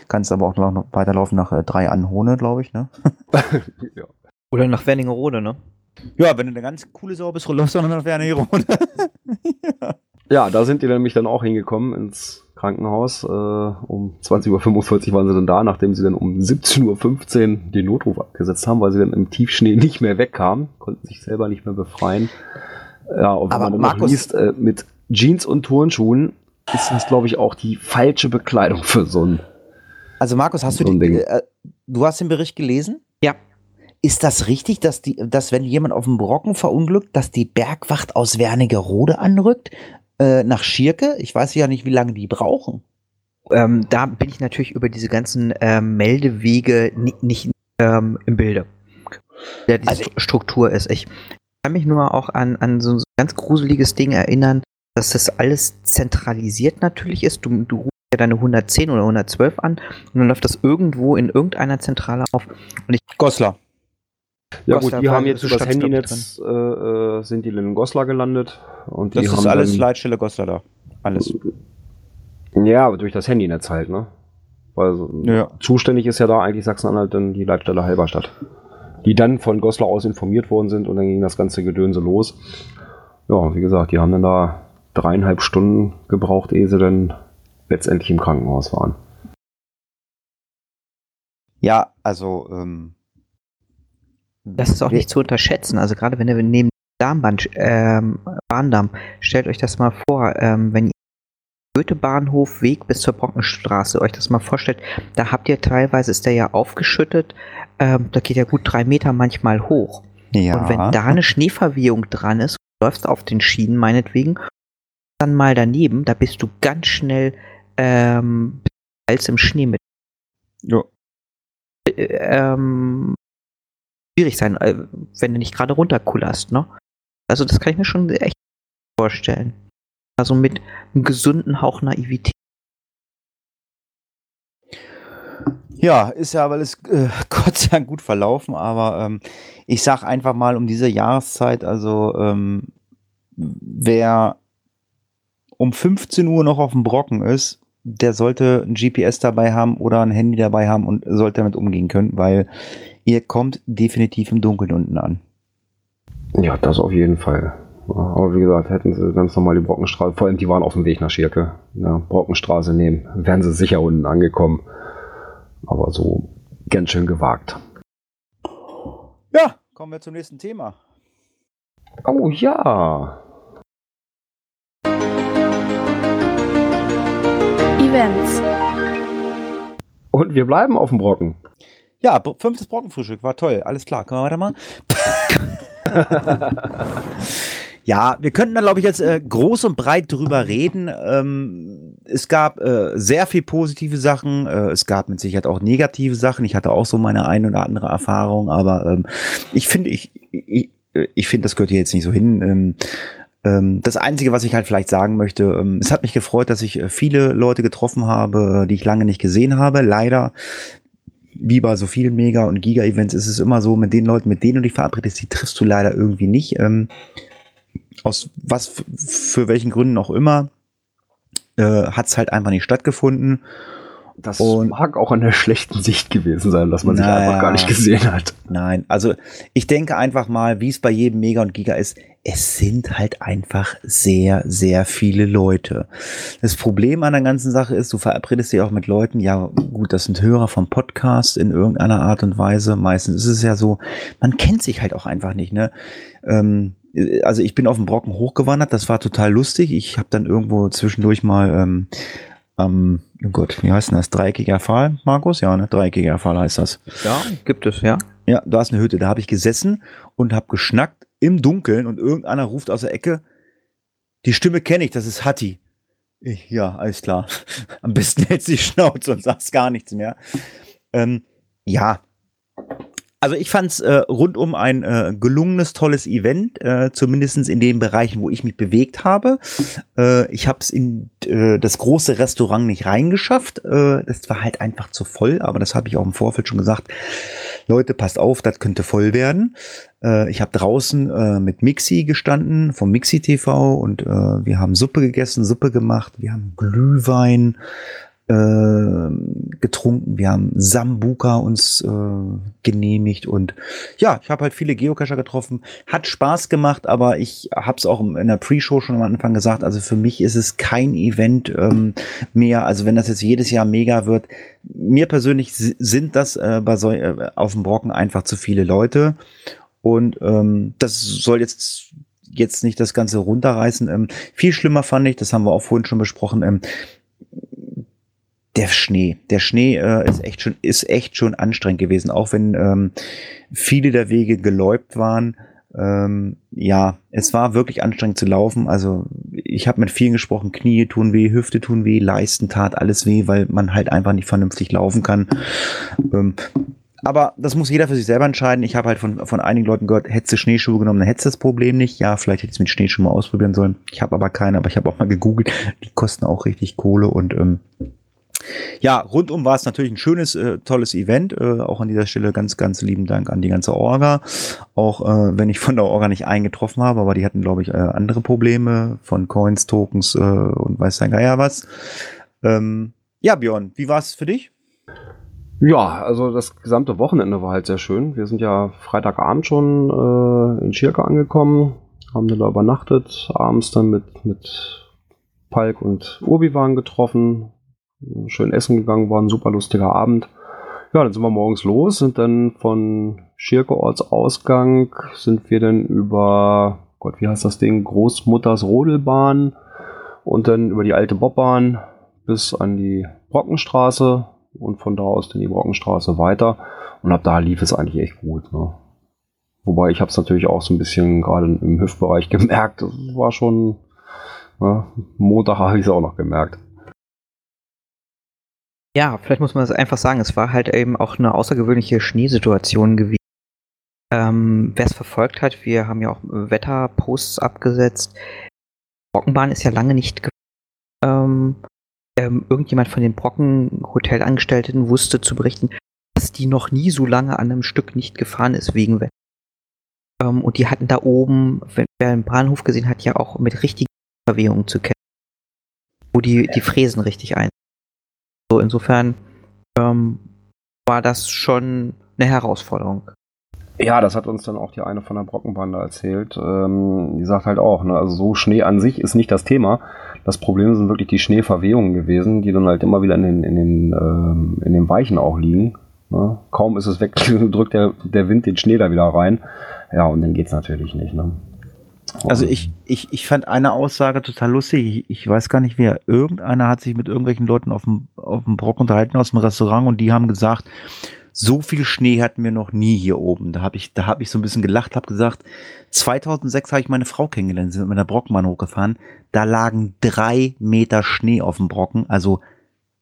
D: kannst aber auch noch weiterlaufen nach äh, 3 Anhone, glaube ich, ne?
C: ja.
J: Oder nach Wernigerode, ne?
D: Ja, wenn du eine ganz coole Sau bist, läufst du dann nach Wernigerode.
C: Ja, da sind die nämlich dann auch hingekommen ins Krankenhaus. Äh, um 20.45 Uhr waren sie dann da, nachdem sie dann um 17.15 Uhr den Notruf abgesetzt haben, weil sie dann im Tiefschnee nicht mehr wegkamen, konnten sich selber nicht mehr befreien. Ja, und wenn
D: Aber
C: man
D: Markus-
C: liest, äh, mit Jeans und Turnschuhen ist das, glaube ich, auch die falsche Bekleidung für so ein.
D: Also Markus, hast du
C: So
D: den,
C: Ding.
D: äh, du hast den Bericht gelesen?
J: Ja.
D: Ist das richtig, dass die, dass wenn jemand auf dem Brocken verunglückt, dass die Bergwacht aus Wernigerode anrückt äh, nach Schirke? Ich weiß ja nicht, wie lange die brauchen.
J: Ähm, da bin ich natürlich über diese ganzen ähm, Meldewege ni nicht ähm, im Bilde. Ja, diese
D: Also-
J: Stru- Struktur ist. Ich kann mich nur auch an, an so ein ganz gruseliges Ding erinnern, dass das alles zentralisiert natürlich ist. Du, du rufst ja deine 110 oder 112 an und dann läuft das irgendwo in irgendeiner Zentrale auf. Und ich
D: Goslar.
C: Ja
J: Goslar
C: gut, die haben jetzt übers Handynetz äh, äh, sind die in Goslar gelandet und die
D: Das ist alles Leitstelle Goslar da. Alles.
C: Ja, aber durch das Handynetz halt, ne? Weil
D: Ja.
C: zuständig ist ja da eigentlich Sachsen-Anhalt dann die Leitstelle Halberstadt. Die dann von Goslar aus informiert worden sind und dann ging das ganze Gedönse los. Ja, wie gesagt, die haben dann da dreieinhalb Stunden gebraucht, ehe sie dann letztendlich im Krankenhaus waren.
D: Ja, also, ähm,
J: Das ist auch nicht zu unterschätzen. Also gerade wenn ihr neben Darmband, ähm, Bahndamm, stellt euch das mal vor, ähm, wenn ihr Goethe-Bahnhof Weg bis zur Brockenstraße euch das mal vorstellt, da habt ihr teilweise, ist der ja aufgeschüttet, ähm, da geht ja gut drei Meter manchmal hoch.
D: ja.
J: Und wenn da eine Schneeverwehung dran ist, du läufst auf den Schienen meinetwegen, dann mal daneben, da bist du ganz schnell ähm, als im Schnee mit
D: Ja.
J: äh, ähm, schwierig sein, äh, wenn du nicht gerade runterkullerst, ne? Also das kann ich mir schon echt vorstellen. Also mit einem gesunden Hauch Naivität.
D: Ja, ist ja alles äh, Gott sei Dank gut verlaufen, aber ähm, ich sag einfach mal um diese Jahreszeit, also ähm, wer um 15 Uhr noch auf dem Brocken ist, der sollte ein GPS dabei haben oder ein Handy dabei haben und sollte damit umgehen können, weil ihr kommt definitiv im Dunkeln unten an.
C: Ja, das auf jeden Fall. Aber wie gesagt, hätten sie ganz normal die Brockenstraße, vor allem die waren auf dem Weg nach Schirke, ja, Brockenstraße nehmen, wären sie sicher unten angekommen. Aber so ganz schön gewagt.
D: Ja, kommen wir zum nächsten Thema.
C: Oh ja.
K: Events.
C: Und wir bleiben auf dem Brocken.
D: Ja, fünftes Brockenfrühstück war toll. Alles klar, können wir weitermachen? ja, wir könnten da, glaube ich, jetzt äh, groß und breit drüber reden. Ähm, es gab äh, sehr viel positive Sachen. Äh, es gab mit Sicherheit auch negative Sachen. Ich hatte auch so meine ein oder andere Erfahrung, aber ähm, ich finde, ich, ich, ich finde, das gehört hier jetzt nicht so hin. Ähm, das Einzige, was ich halt vielleicht sagen möchte, ähm, es hat mich gefreut, dass ich äh, viele Leute getroffen habe, die ich lange nicht gesehen habe. Leider, wie bei so vielen Mega- und Giga-Events, ist es immer so, mit den Leuten, mit denen du dich verabredest, die triffst du leider irgendwie nicht. Ähm, aus was für welchen Gründen auch immer, äh, hat es halt einfach nicht stattgefunden.
C: Das und mag auch an der schlechten Sicht gewesen sein, dass man naja, sich einfach gar nicht gesehen hat.
D: Nein, also ich denke einfach mal, wie es bei jedem Mega und Giga ist, es sind halt einfach sehr, sehr viele Leute. Das Problem an der ganzen Sache ist, du verabredest dich auch mit Leuten, ja gut, das sind Hörer vom Podcast in irgendeiner Art und Weise. Meistens ist es ja so, man kennt sich halt auch einfach nicht, ne? Ähm, also ich bin auf dem Brocken hochgewandert, das war total lustig. Ich habe dann irgendwo zwischendurch mal ähm, ähm, oh Gott, wie heißt denn das? Dreieckiger Pfahl, Markus? Ja, ne? Dreieckiger Pfahl heißt das.
J: Ja, gibt es, ja.
D: Ja, du hast eine Hütte. Da habe ich gesessen und habe geschnackt im Dunkeln und irgendeiner ruft aus der Ecke, die Stimme kenne ich, das ist Hatti. Ich, ja, alles klar. Am besten hältst du die Schnauze und sagst gar nichts mehr. Ähm, ja, also ich fand es äh, rundum ein äh, gelungenes, tolles Event, äh, zumindest in den Bereichen, wo ich mich bewegt habe. Äh, ich habe es in äh, das große Restaurant nicht reingeschafft. Äh, das war halt einfach zu voll, aber das habe ich auch im Vorfeld schon gesagt. Leute, passt auf, das könnte voll werden. Äh, ich habe draußen äh, mit Mixi gestanden, vom Mixi TV und äh, wir haben Suppe gegessen, Suppe gemacht, wir haben Glühwein, getrunken, wir haben Sambuka uns äh, genehmigt und ja, ich habe halt viele Geocacher getroffen. Hat Spaß gemacht, aber ich habe es auch in der Pre-Show schon am Anfang gesagt, also für mich ist es kein Event ähm, mehr, also wenn das jetzt jedes Jahr mega wird, mir persönlich sind das äh, bei so, äh, auf dem Brocken einfach zu viele Leute und ähm, das soll jetzt jetzt nicht das Ganze runterreißen. Ähm, viel schlimmer fand ich, das haben wir auch vorhin schon besprochen, ähm, der Schnee. Der Schnee äh, ist echt schon ist echt schon anstrengend gewesen, auch wenn ähm, viele der Wege geläubt waren. Ähm, ja, es war wirklich anstrengend zu laufen. Also ich habe mit vielen gesprochen, Knie tun weh, Hüfte tun weh, Leisten tat alles weh, weil man halt einfach nicht vernünftig laufen kann. Ähm, aber das muss jeder für sich selber entscheiden. Ich habe halt von, von einigen Leuten gehört, hättest du Schneeschuhe genommen, dann hättest du das Problem nicht. Ja, vielleicht hätte ich es mit Schneeschuhen mal ausprobieren sollen. Ich habe aber keine, aber ich habe auch mal gegoogelt. Die kosten auch richtig Kohle und ähm, ja, rundum war es natürlich ein schönes, äh, tolles Event. Äh, auch an dieser Stelle ganz, ganz lieben Dank an die ganze Orga. Auch äh, wenn ich von der Orga nicht eingetroffen habe, aber die hatten, glaube ich, äh, andere Probleme von Coins, Tokens äh, und weiß der Geier was. Ähm, ja, Björn, wie war es für dich?
C: Ja, also das gesamte Wochenende war halt sehr schön. Wir sind ja Freitagabend schon äh, in Schirke angekommen, haben da übernachtet, abends dann mit, mit Palk und Urbi waren getroffen, schön essen gegangen, war ein super lustiger Abend. Ja, dann sind wir morgens los, sind dann von Schirke Ortsausgang, sind wir dann über, Gott, wie heißt das Ding, Großmutters Rodelbahn und dann über die alte Bobbahn bis an die Brockenstraße und von da aus dann die Brockenstraße weiter. Und ab da lief es eigentlich echt gut. Ne? Wobei ich habe es natürlich auch so ein bisschen gerade im Hüftbereich gemerkt. Das war schon, ne? Montag habe ich es auch noch gemerkt.
J: Ja, vielleicht muss man das einfach sagen. Es war halt eben auch eine außergewöhnliche Schneesituation gewesen. Ähm, Wer es verfolgt hat, wir haben ja auch Wetterposts abgesetzt. Brockenbahn ist ja lange nicht ähm, ähm, irgendjemand von den Brocken-Hotelangestellten wusste zu berichten, dass die noch nie so lange an einem Stück nicht gefahren ist wegen Wetter. Ähm, und die hatten da oben, wenn, wer den Bahnhof gesehen hat, ja auch mit richtigen Verwehungen zu kämpfen. Wo die, die Fräsen richtig ein. So, insofern ähm, war das schon eine Herausforderung.
C: Ja, das hat uns dann auch die eine von der Brockenbande erzählt. Ähm, die sagt halt auch, ne, also so Schnee an sich ist nicht das Thema. Das Problem sind wirklich die Schneeverwehungen gewesen, die dann halt immer wieder in den, in den, ähm, in den Weichen auch liegen. Ne? Kaum ist es weg, drückt der, der Wind den Schnee da wieder rein. Ja, und dann geht's natürlich nicht. Ne?
D: Also ich, ich, ich fand eine Aussage total lustig. Ich, ich weiß gar nicht wer. Irgendeiner hat sich mit irgendwelchen Leuten auf dem, auf dem Brock unterhalten aus dem Restaurant und die haben gesagt, so viel Schnee hatten wir noch nie hier oben. Da habe ich, da habe ich so ein bisschen gelacht, habe gesagt, 2006 habe ich meine Frau kennengelernt, sind mit einer Brockenbahn hochgefahren. Da lagen drei Meter Schnee auf dem Brocken, also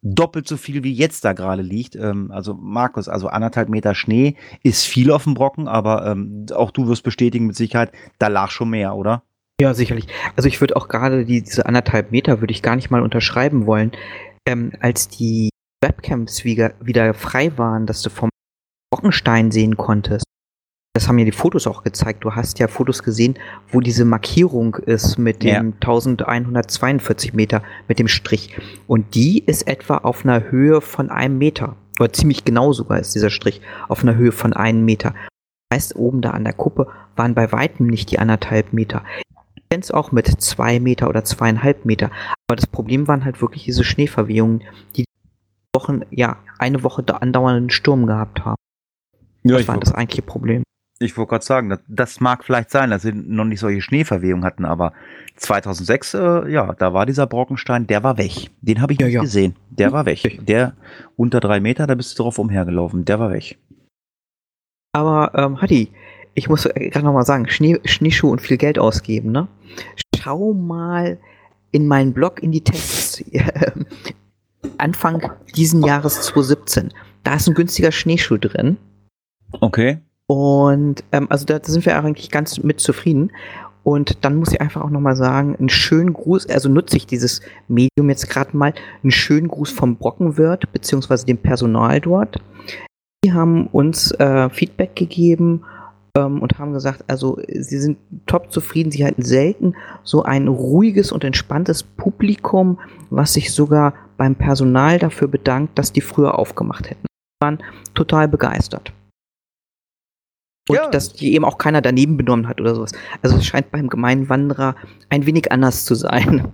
D: doppelt so viel wie jetzt da gerade liegt. Ähm, also Markus, also anderthalb Meter Schnee ist viel auf dem Brocken, aber ähm, auch du wirst bestätigen mit Sicherheit, da lag schon mehr, oder?
J: Ja, sicherlich. Also ich würde auch gerade die, diese anderthalb Meter würde ich gar nicht mal unterschreiben wollen. Ähm, als die Webcams wieder, wieder frei waren, dass du vom Brockenstein sehen konntest. Das haben ja die Fotos auch gezeigt. Du hast ja Fotos gesehen, wo diese Markierung ist mit dem
D: Ja.
J: 1142 Meter, mit dem Strich. Und die ist etwa auf einer Höhe von einem Meter. Oder ziemlich genau sogar ist dieser Strich auf einer Höhe von einem Meter. heißt, oben da an der Kuppe waren bei weitem nicht die anderthalb Meter. Ich kenne es auch mit zwei Meter oder zweieinhalb Meter. Aber das Problem waren halt wirklich diese Schneeverwehungen, die Wochen, ja, eine Woche da andauernden Sturm gehabt haben.
D: Ja,
J: das war das eigentliche Problem.
D: Ich wollte gerade sagen, das, das mag vielleicht sein, dass sie noch nicht solche Schneeverwehungen hatten, aber 2006, äh, ja, da war dieser Brockenstein, der war weg. Den habe ich nicht gesehen. Der war weg. Der unter drei Meter, da bist du drauf umhergelaufen. Der war weg.
J: Aber, ähm, Hatti, ich muss äh, gerade nochmal sagen, Schnee, Schneeschuh und viel Geld ausgeben, ne? Schau mal in meinen Blog in die Tests. ähm, Anfang diesen Jahres 2017. Da ist ein günstiger Schneeschuh drin.
D: Okay.
J: Und ähm, also da sind wir eigentlich ganz mit zufrieden. Und dann muss ich einfach auch nochmal sagen, einen schönen Gruß, also nutze ich dieses Medium jetzt gerade mal, einen schönen Gruß vom Brockenwirt, beziehungsweise dem Personal dort. Die haben uns äh, Feedback gegeben ähm, und haben gesagt, also sie sind top zufrieden, sie hatten selten so ein ruhiges und entspanntes Publikum, was sich sogar beim Personal dafür bedankt, dass die früher aufgemacht hätten. Die waren total begeistert. Und dass die eben auch keiner daneben benommen hat oder sowas. Also es scheint beim gemeinen Wanderer ein wenig anders zu sein.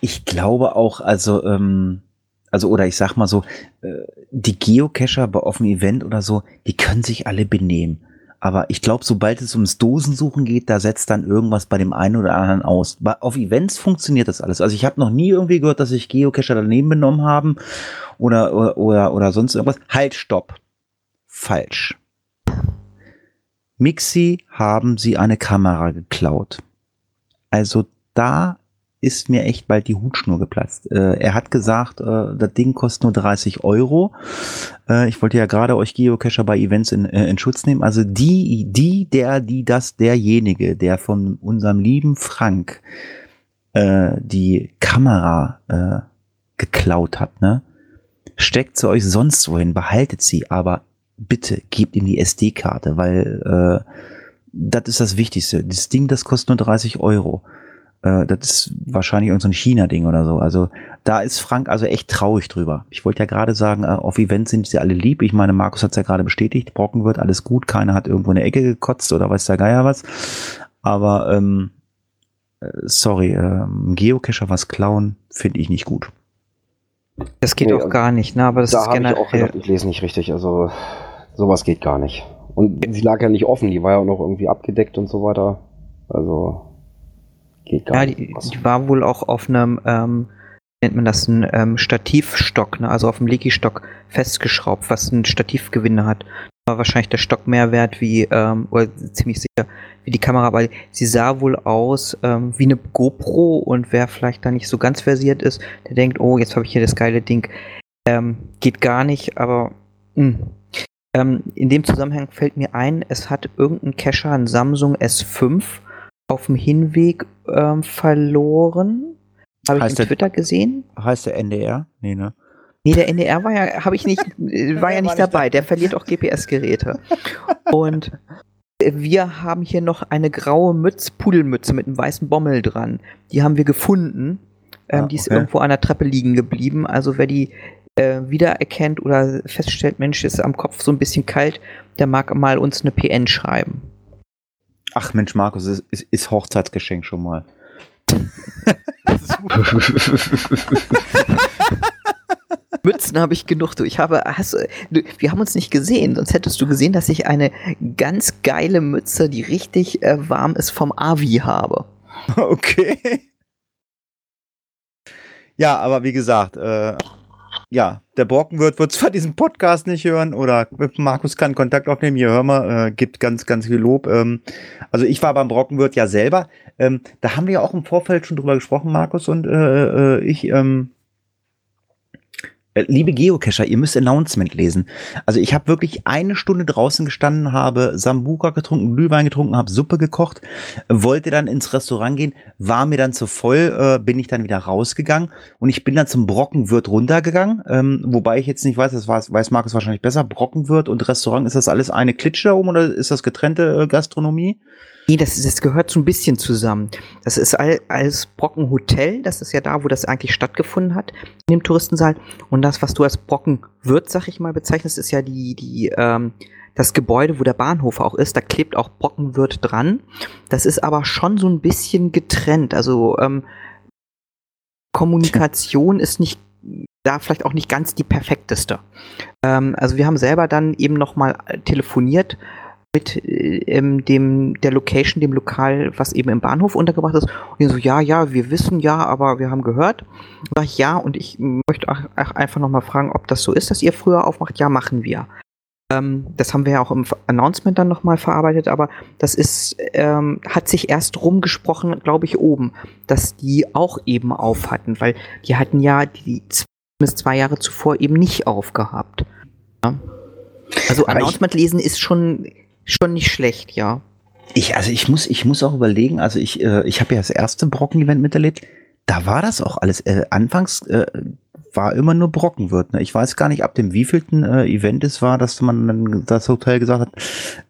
D: Ich glaube auch, also, ähm, also, oder ich sag mal so, äh, die Geocacher bei offenem Event oder so, die können sich alle benehmen. Aber ich glaube, sobald es ums Dosensuchen geht, da setzt dann irgendwas bei dem einen oder anderen aus. Bei, auf Events funktioniert das alles. Also ich habe noch nie irgendwie gehört, dass sich Geocacher daneben benommen haben oder, oder, oder, oder sonst irgendwas. Halt, stopp. Falsch. Mixi haben sie eine Kamera geklaut. Also da ist mir echt bald die Hutschnur geplatzt. Äh, er hat gesagt, äh, das Ding kostet nur 30 Euro. Äh, ich wollte ja gerade euch Geocacher bei Events in, äh, in Schutz nehmen. Also die, die, der, die, das, derjenige, der von unserem lieben Frank äh, die Kamera äh, geklaut hat, ne? Steckt sie euch sonst wohin, behaltet sie, aber bitte gebt ihm die SD-Karte, weil äh, das ist das Wichtigste. Das Ding, das kostet nur 30 Euro. Äh, das ist wahrscheinlich irgendein so China-Ding oder so. Also da ist Frank also echt traurig drüber. Ich wollte ja gerade sagen, äh, auf Events sind sie alle lieb. Ich meine, Markus hat es ja gerade bestätigt. Brocken wird alles gut. Keiner hat irgendwo eine Ecke gekotzt oder weiß der Geier was. Aber ähm, äh, sorry, ähm, Geocacher was klauen, finde ich nicht gut.
J: Das geht
C: Nee,
J: auch gar nicht, ne? Aber das
C: da
J: ist
C: habe ich auch
J: generell.
C: gedacht, ich lese nicht richtig. Also sowas geht gar nicht. Und sie lag ja nicht offen, die war ja auch noch irgendwie abgedeckt und so weiter. Also geht gar
J: Ja,
C: nicht.
J: die, die war wohl auch auf einem, ähm, nennt man das, ein ähm, Stativstock, ne? also auf dem Leaky-Stock festgeschraubt, was ein Stativgewinde hat. War wahrscheinlich der Stock mehr wert wie, ähm, oder ziemlich sicher, wie die Kamera, weil sie sah wohl aus ähm, wie eine GoPro und wer vielleicht da nicht so ganz versiert ist, der denkt, oh, jetzt habe ich hier das geile Ding. Ähm, geht gar nicht, aber mh. ähm, in dem Zusammenhang fällt mir ein, es hat irgendein Cacher, ein Samsung S5, auf dem Hinweg ähm, verloren. Habe ich
D: der-
J: Twitter gesehen.
D: Heißt der NDR? Nee, ne?
J: Nee, der NDR war ja, habe ich nicht, äh, war ja nicht dabei. Der verliert auch GPS-Geräte. Und wir haben hier noch eine graue Mütze, Pudelmütze mit einem weißen Bommel dran. Die haben wir gefunden. Ähm,
D: Ah,
J: die ist
D: okay.
J: irgendwo an der Treppe liegen geblieben. Also wer die äh, wiedererkennt oder feststellt, Mensch, ist am Kopf so ein bisschen kalt, der mag mal uns eine PN schreiben.
D: Ach Mensch, Markus, ist, ist, ist Hochzeitsgeschenk schon mal.
J: Mützen habe ich genug. Du, ich habe, hast, du, wir haben uns nicht gesehen, sonst hättest du gesehen, dass ich eine ganz geile Mütze, die richtig äh, warm ist, vom Avi habe.
D: Okay. Ja, aber wie gesagt, äh, ja, der Borkenwirt wird zwar diesen Podcast nicht hören oder Markus kann Kontakt aufnehmen. Hier hör mal, äh, gibt ganz, ganz viel Lob. Ähm, also ich war beim Brockenwirt ja selber. Ähm, da haben wir ja auch im Vorfeld schon drüber gesprochen, Markus und äh, äh, ich. Ähm, Äh, liebe Geocacher, ihr müsst Announcement lesen. Also ich habe wirklich eine Stunde draußen gestanden, habe Sambuka getrunken, Glühwein getrunken, habe Suppe gekocht, wollte dann ins Restaurant gehen, war mir dann zu voll, äh, bin ich dann wieder rausgegangen und ich bin dann zum Brockenwirt runtergegangen, ähm, wobei ich jetzt nicht weiß, das weiß, weiß Markus wahrscheinlich besser, Brockenwirt und Restaurant, ist das alles eine Klitsche da oben oder ist das getrennte äh, Gastronomie?
J: Nee, das, das gehört so ein bisschen zusammen. Das ist all, als Brockenhotel, das ist ja da, wo das eigentlich stattgefunden hat, in dem Touristensaal. Und das, was du als Brockenwirt, sag ich mal, bezeichnest, ist ja die, die, ähm, das Gebäude, wo der Bahnhof auch ist. Da klebt auch Brockenwirt dran. Das ist aber schon so ein bisschen getrennt. Also ähm, Kommunikation ist nicht da vielleicht auch nicht ganz die perfekteste. Ähm, also wir haben selber dann eben noch mal telefoniert mit ähm, dem der Location, dem Lokal, was eben im Bahnhof untergebracht ist. Und die so, ja, ja, wir wissen ja, aber wir haben gehört. Sag ich ja, und ich möchte auch, auch einfach nochmal fragen, ob das so ist, dass ihr früher aufmacht. Ja, machen wir. Ähm, das haben wir ja auch im Announcement dann nochmal verarbeitet, aber das ist, ähm, hat sich erst rumgesprochen, glaube ich, oben, dass die auch eben auf hatten, weil die hatten ja die bis zwei Jahre zuvor eben nicht aufgehabt. Ja. Also
D: Aber
J: Announcement lesen ist schon schon nicht schlecht, ja.
D: Ich, also ich muss, ich muss auch überlegen, also ich, äh, ich habe ja das erste Brocken-Event miterlebt, da war das auch alles. Äh, anfangs äh, war immer nur Brockenwirt. Ne? Ich weiß gar nicht, ab dem wievielten äh, Event es war, dass man dann das Hotel gesagt hat,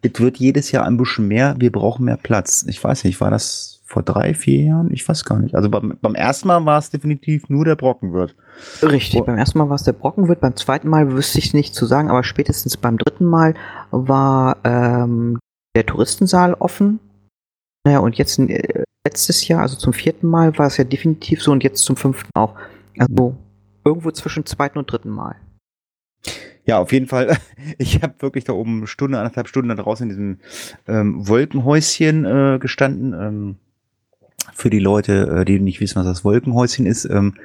D: es wird jedes Jahr ein bisschen mehr, wir brauchen mehr Platz. Ich weiß nicht, war das vor drei, vier Jahren? Ich weiß gar nicht. Also beim, beim ersten Mal war es definitiv nur der Brockenwirt.
J: Richtig, beim ersten Mal war es der Brockenwirt, beim zweiten Mal wüsste ich nicht zu sagen, aber spätestens beim dritten Mal war ähm, der Touristensaal offen. Naja, und jetzt äh, letztes Jahr, also zum vierten Mal, war es ja definitiv so und jetzt zum fünften auch. Also irgendwo zwischen zweiten und dritten Mal.
D: Ja, auf jeden Fall. Ich habe wirklich da oben eine Stunde, anderthalb Stunden da draußen in diesem ähm, Wolkenhäuschen äh, gestanden. Ähm, für die Leute, äh, die nicht wissen, was das Wolkenhäuschen ist, ähm,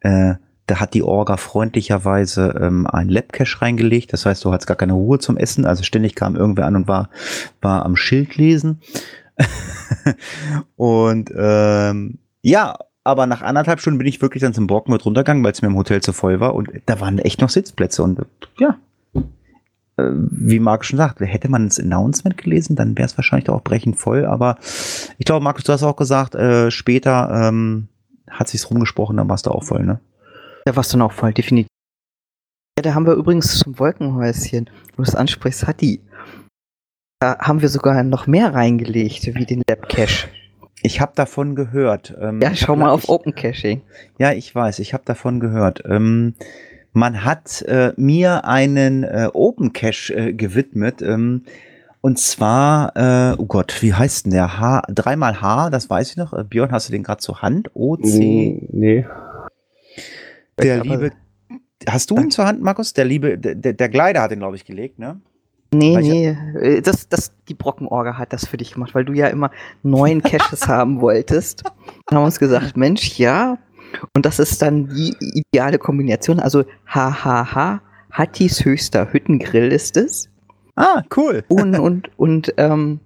D: äh, da hat die Orga freundlicherweise ähm, ein Labcache reingelegt. Das heißt, du hattest gar keine Ruhe zum Essen. Also ständig kam irgendwer an und war, war am Schild lesen. und ähm, ja, aber nach anderthalb Stunden bin ich wirklich dann zum Brocken mit runtergegangen, weil es mir im Hotel zu voll war. Und da waren echt noch Sitzplätze. Und ja, wie Markus schon sagt, hätte man das Announcement gelesen, dann wäre es wahrscheinlich auch brechend voll. Aber ich glaube, Markus, du hast auch gesagt, äh, später ähm, hat sich's rumgesprochen, dann warst du auch voll, ne?
J: Da warst du noch voll, definitiv. Ja, da haben wir übrigens zum Wolkenhäuschen, wo du es ansprichst, Hatti. Da haben wir sogar noch mehr reingelegt, wie den Labcache.
D: Ich habe davon gehört. Ähm,
J: ja, schau mal auf Open Caching.
D: Ja, ich weiß, ich habe davon gehört. Ähm, man hat äh, mir einen äh, Open Cache äh, gewidmet. Ähm, und zwar, äh, oh Gott, wie heißt denn der? H, dreimal H, das weiß ich noch. Äh, Björn, hast du den gerade zur Hand? O, C.
C: Nee.
D: Der liebe. Hast du ihn zur Hand, Markus? Der liebe, der, der Gleiter hat ihn, glaube ich, gelegt, ne?
J: Nee, weil nee, äh, das, das, die Brockenorga hat das für dich gemacht, weil du ja immer neuen Caches haben wolltest. Dann haben wir uns gesagt, Mensch, ja. Und das ist dann die ideale Kombination. Also, hahaha, Hattis höchster Hüttengrill ist es.
D: Ah, cool.
J: Und, und, und, ähm,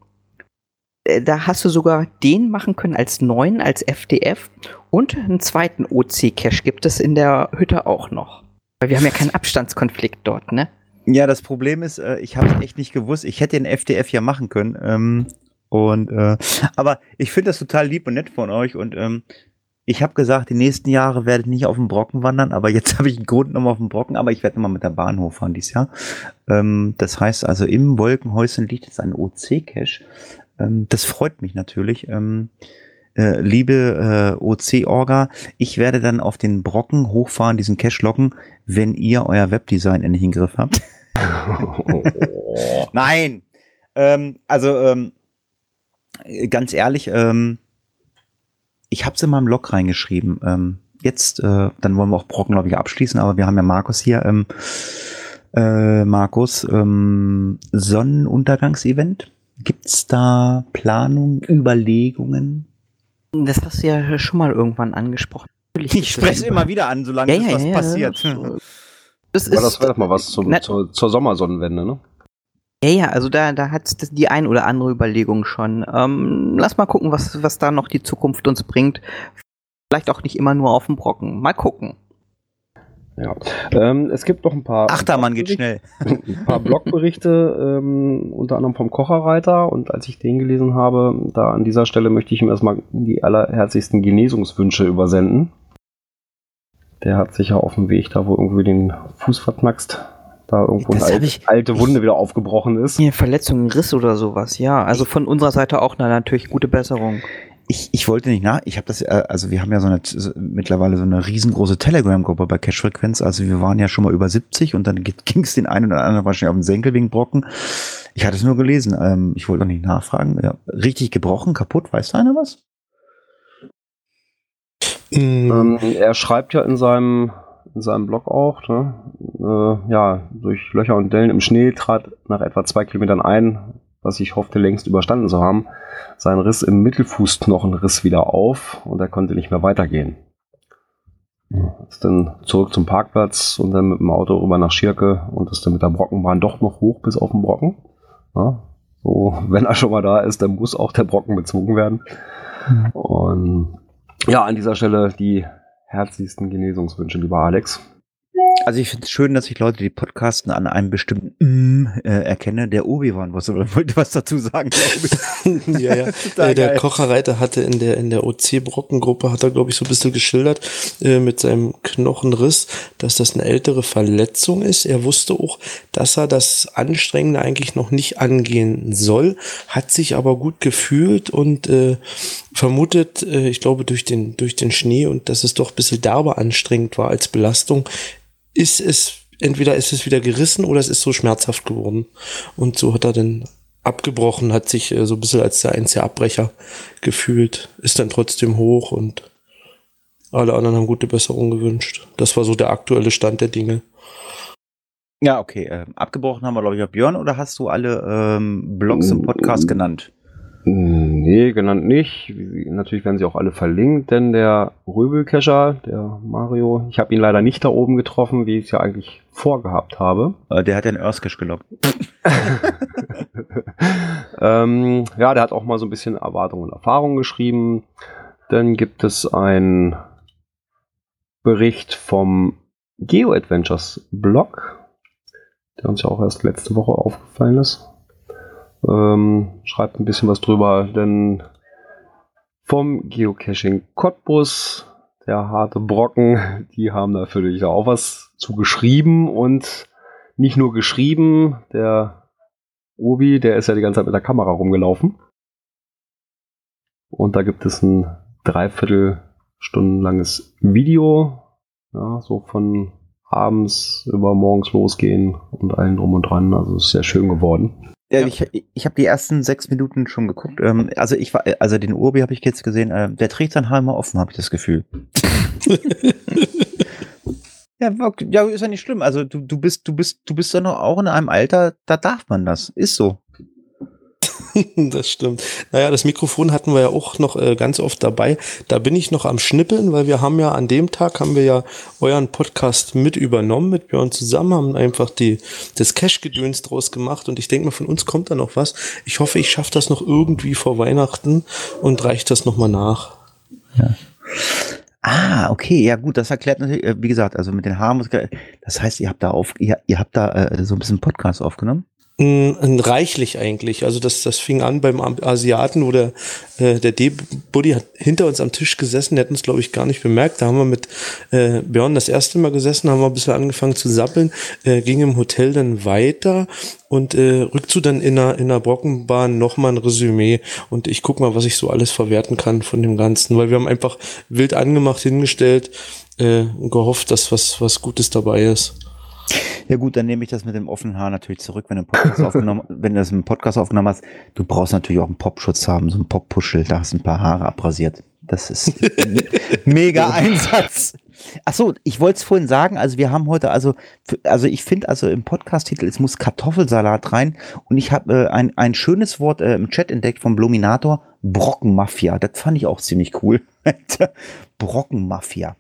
J: äh, da hast du sogar den machen können als neuen, als FDF. Und einen zweiten OC-Cache gibt es in der Hütte auch noch. Weil wir haben ja keinen Abstandskonflikt dort, ne?
D: Ja, das Problem ist, äh, ich habe es echt nicht gewusst. Ich hätte den FDF ja machen können. Ähm, und äh, aber ich finde das total lieb und nett von euch. Und ähm, ich habe gesagt, die nächsten Jahre werde ich nicht auf dem Brocken wandern, aber jetzt habe ich einen Grund nochmal auf dem Brocken, aber ich werde nochmal mit der Bahn hochfahren dieses Jahr. Ähm, das heißt also, im Wolkenhäuschen liegt jetzt ein OC-Cache. Ähm, das freut mich natürlich. Ähm, äh, liebe äh, OC-Orga, ich werde dann auf den Brocken hochfahren, diesen Cache locken, wenn ihr euer Webdesign endlich in den Griff habt. Nein! Ähm, also, ähm, ganz ehrlich, ähm, ich habe es in meinem Blog reingeschrieben. Ähm, jetzt, äh, dann wollen wir auch Brocken, glaube ich, abschließen, aber wir haben ja Markus hier. Ähm, äh, Markus, ähm, Sonnenuntergangsevent. Gibt's da Planung, Überlegungen?
J: Das hast du ja schon mal irgendwann angesprochen.
D: Natürlich ich spreche es immer wieder an, solange ja, ja, was ja, passiert.
C: Das, ist, das wäre doch mal was zum, na, zur, zur Sommersonnenwende, ne?
J: Ja, ja, also da, da hat die ein oder andere Überlegung schon. Ähm, lass mal gucken, was, was da noch die Zukunft uns bringt. Vielleicht auch nicht immer nur auf dem Brocken. Mal gucken.
C: Ja. Ähm, es gibt noch ein paar.
D: Achtermann geht schnell.
C: ein paar Blogberichte, ähm, unter anderem vom Kocherreiter. Und als ich den gelesen habe, da an dieser Stelle möchte ich ihm erstmal die allerherzlichsten Genesungswünsche übersenden. Der hat sich ja auf dem Weg da, wo irgendwie den Fuß verknackst, da irgendwo
J: Das
C: eine alte,
J: ich-
C: alte Wunde wieder aufgebrochen ist.
J: Hier Verletzung, Riss oder sowas, ja. Also von unserer Seite auch na, natürlich gute Besserung.
D: Ich, ich wollte nicht nach, ich habe das, äh, also wir haben ja so eine so, mittlerweile so eine riesengroße Telegram-Gruppe bei Cash-Frequenz, also wir waren ja schon mal über 70 und dann ging es den einen oder anderen wahrscheinlich auf den Senkel wegen Brocken. Ich hatte es nur gelesen, ähm, ich wollte auch nicht nachfragen. Ja, richtig gebrochen, kaputt, weiß da einer was?
C: Ähm, er schreibt ja in seinem, in seinem Blog auch, ne, äh, ja, durch Löcher und Dellen im Schnee trat nach etwa zwei Kilometern ein, was ich hoffte längst überstanden zu haben, sein Riss im Mittelfußknochen riss wieder auf und er konnte nicht mehr weitergehen. Ist dann zurück zum Parkplatz und dann mit dem Auto rüber nach Schirke und ist dann mit der Brockenbahn doch noch hoch bis auf den Brocken. Ja, so, wenn er schon mal da ist, dann muss auch der Brocken bezogen werden. Und ja, an dieser Stelle die herzlichsten Genesungswünsche, lieber Alex.
D: Also ich finde es schön, dass ich Leute, die podcasten, an einem bestimmten mm, äh, erkenne. Der Obi-Wan was, wollte was dazu sagen, glaube ich.
H: ja, ja. Äh, der. Kocherreiter hatte in der, in der OC-Brockengruppe, hat er, glaube ich, so ein bisschen geschildert, äh, mit seinem Knochenriss, dass das eine ältere Verletzung ist. Er wusste auch, dass er das Anstrengende eigentlich noch nicht angehen soll, hat sich aber gut gefühlt und äh, vermutet, äh, ich glaube, durch den, durch den Schnee und dass es doch ein bisschen derbe anstrengend war als Belastung, ist es, entweder ist es wieder gerissen oder es ist so schmerzhaft geworden. Und so hat er dann abgebrochen, hat sich äh, so ein bisschen als der einzige Abbrecher gefühlt, ist dann trotzdem hoch und alle anderen haben gute Besserung gewünscht. Das war so der aktuelle Stand der Dinge.
D: Ja, okay. Ähm, abgebrochen haben wir, glaube ich, Björn oder hast du alle ähm, Blogs im Podcast genannt?
C: Nee, genannt nicht. Natürlich werden sie auch alle verlinkt, denn der Röbelkescher, der Mario, ich habe ihn leider nicht da oben getroffen, wie ich es ja eigentlich vorgehabt habe.
D: Äh, der hat ja einen Earthcash gelockt.
C: ähm, ja, der hat auch mal so ein bisschen Erwartungen und Erfahrungen geschrieben. Dann gibt es einen Bericht vom Geo Adventures Blog, der uns ja auch erst letzte Woche aufgefallen ist. Ähm, schreibt ein bisschen was drüber, denn vom Geocaching Cottbus, der harte Brocken, die haben natürlich auch was zu geschrieben und nicht nur geschrieben, der Obi, der ist ja die ganze Zeit mit der Kamera rumgelaufen. Und da gibt es ein dreiviertel Stunden langes Video, ja, so von abends über morgens losgehen und allen drum und dran. Also ist sehr schön geworden.
D: Ja, ich, ich habe die ersten sechs Minuten schon geguckt. Ähm, also ich war, also den Urbi habe ich jetzt gesehen. Äh, der trägt sein Haar immer offen, habe ich das Gefühl. ja, ja, ist ja nicht schlimm. Also du, du bist, du bist, du bist doch noch auch in einem Alter, da darf man das. Ist so.
H: das stimmt. Naja, das Mikrofon hatten wir ja auch noch äh, ganz oft dabei. Da bin ich noch am Schnippeln, weil wir haben ja an dem Tag haben wir ja euren Podcast mit übernommen, mit Björn zusammen, haben einfach die, das Cash-Gedöns draus gemacht und ich denke mal, von uns kommt da noch was. Ich hoffe, ich schaffe das noch irgendwie vor Weihnachten und reiche das nochmal nach.
D: Ah, okay, ja gut, das erklärt natürlich, äh, wie gesagt, also mit den Haaren, das heißt, ihr habt da auf, ihr, ihr habt da äh, so ein bisschen Podcast aufgenommen.
H: Reichlich eigentlich. Also das, das fing an beim Asiaten, wo der, äh, der D-Buddy hat hinter uns am Tisch gesessen, der hat uns, glaube ich, gar nicht bemerkt. Da haben wir mit äh, Björn das erste Mal gesessen, haben wir ein bisschen angefangen zu sappeln, äh, ging im Hotel dann weiter und äh, rückzu dann in der, in der Brockenbahn nochmal ein Resümee und ich guck mal, was ich so alles verwerten kann von dem Ganzen, weil wir haben einfach wild angemacht, hingestellt äh, und gehofft, dass was, was Gutes dabei ist.
D: Ja gut, dann nehme ich das mit dem offenen Haar natürlich zurück, wenn du einen Podcast aufgenommen, wenn du das im Podcast aufgenommen hast. Du brauchst natürlich auch einen Popschutz haben, so ein Poppuschel, da hast du ein paar Haare abrasiert. Das ist mega Einsatz. Ach so, ich wollte es vorhin sagen, also wir haben heute, also, also ich finde also im Podcast-Titel, es muss Kartoffelsalat rein und ich habe äh, ein, ein schönes Wort äh, im Chat entdeckt vom Bluminator, Brockenmafia. Das fand ich auch ziemlich cool. Brockenmafia.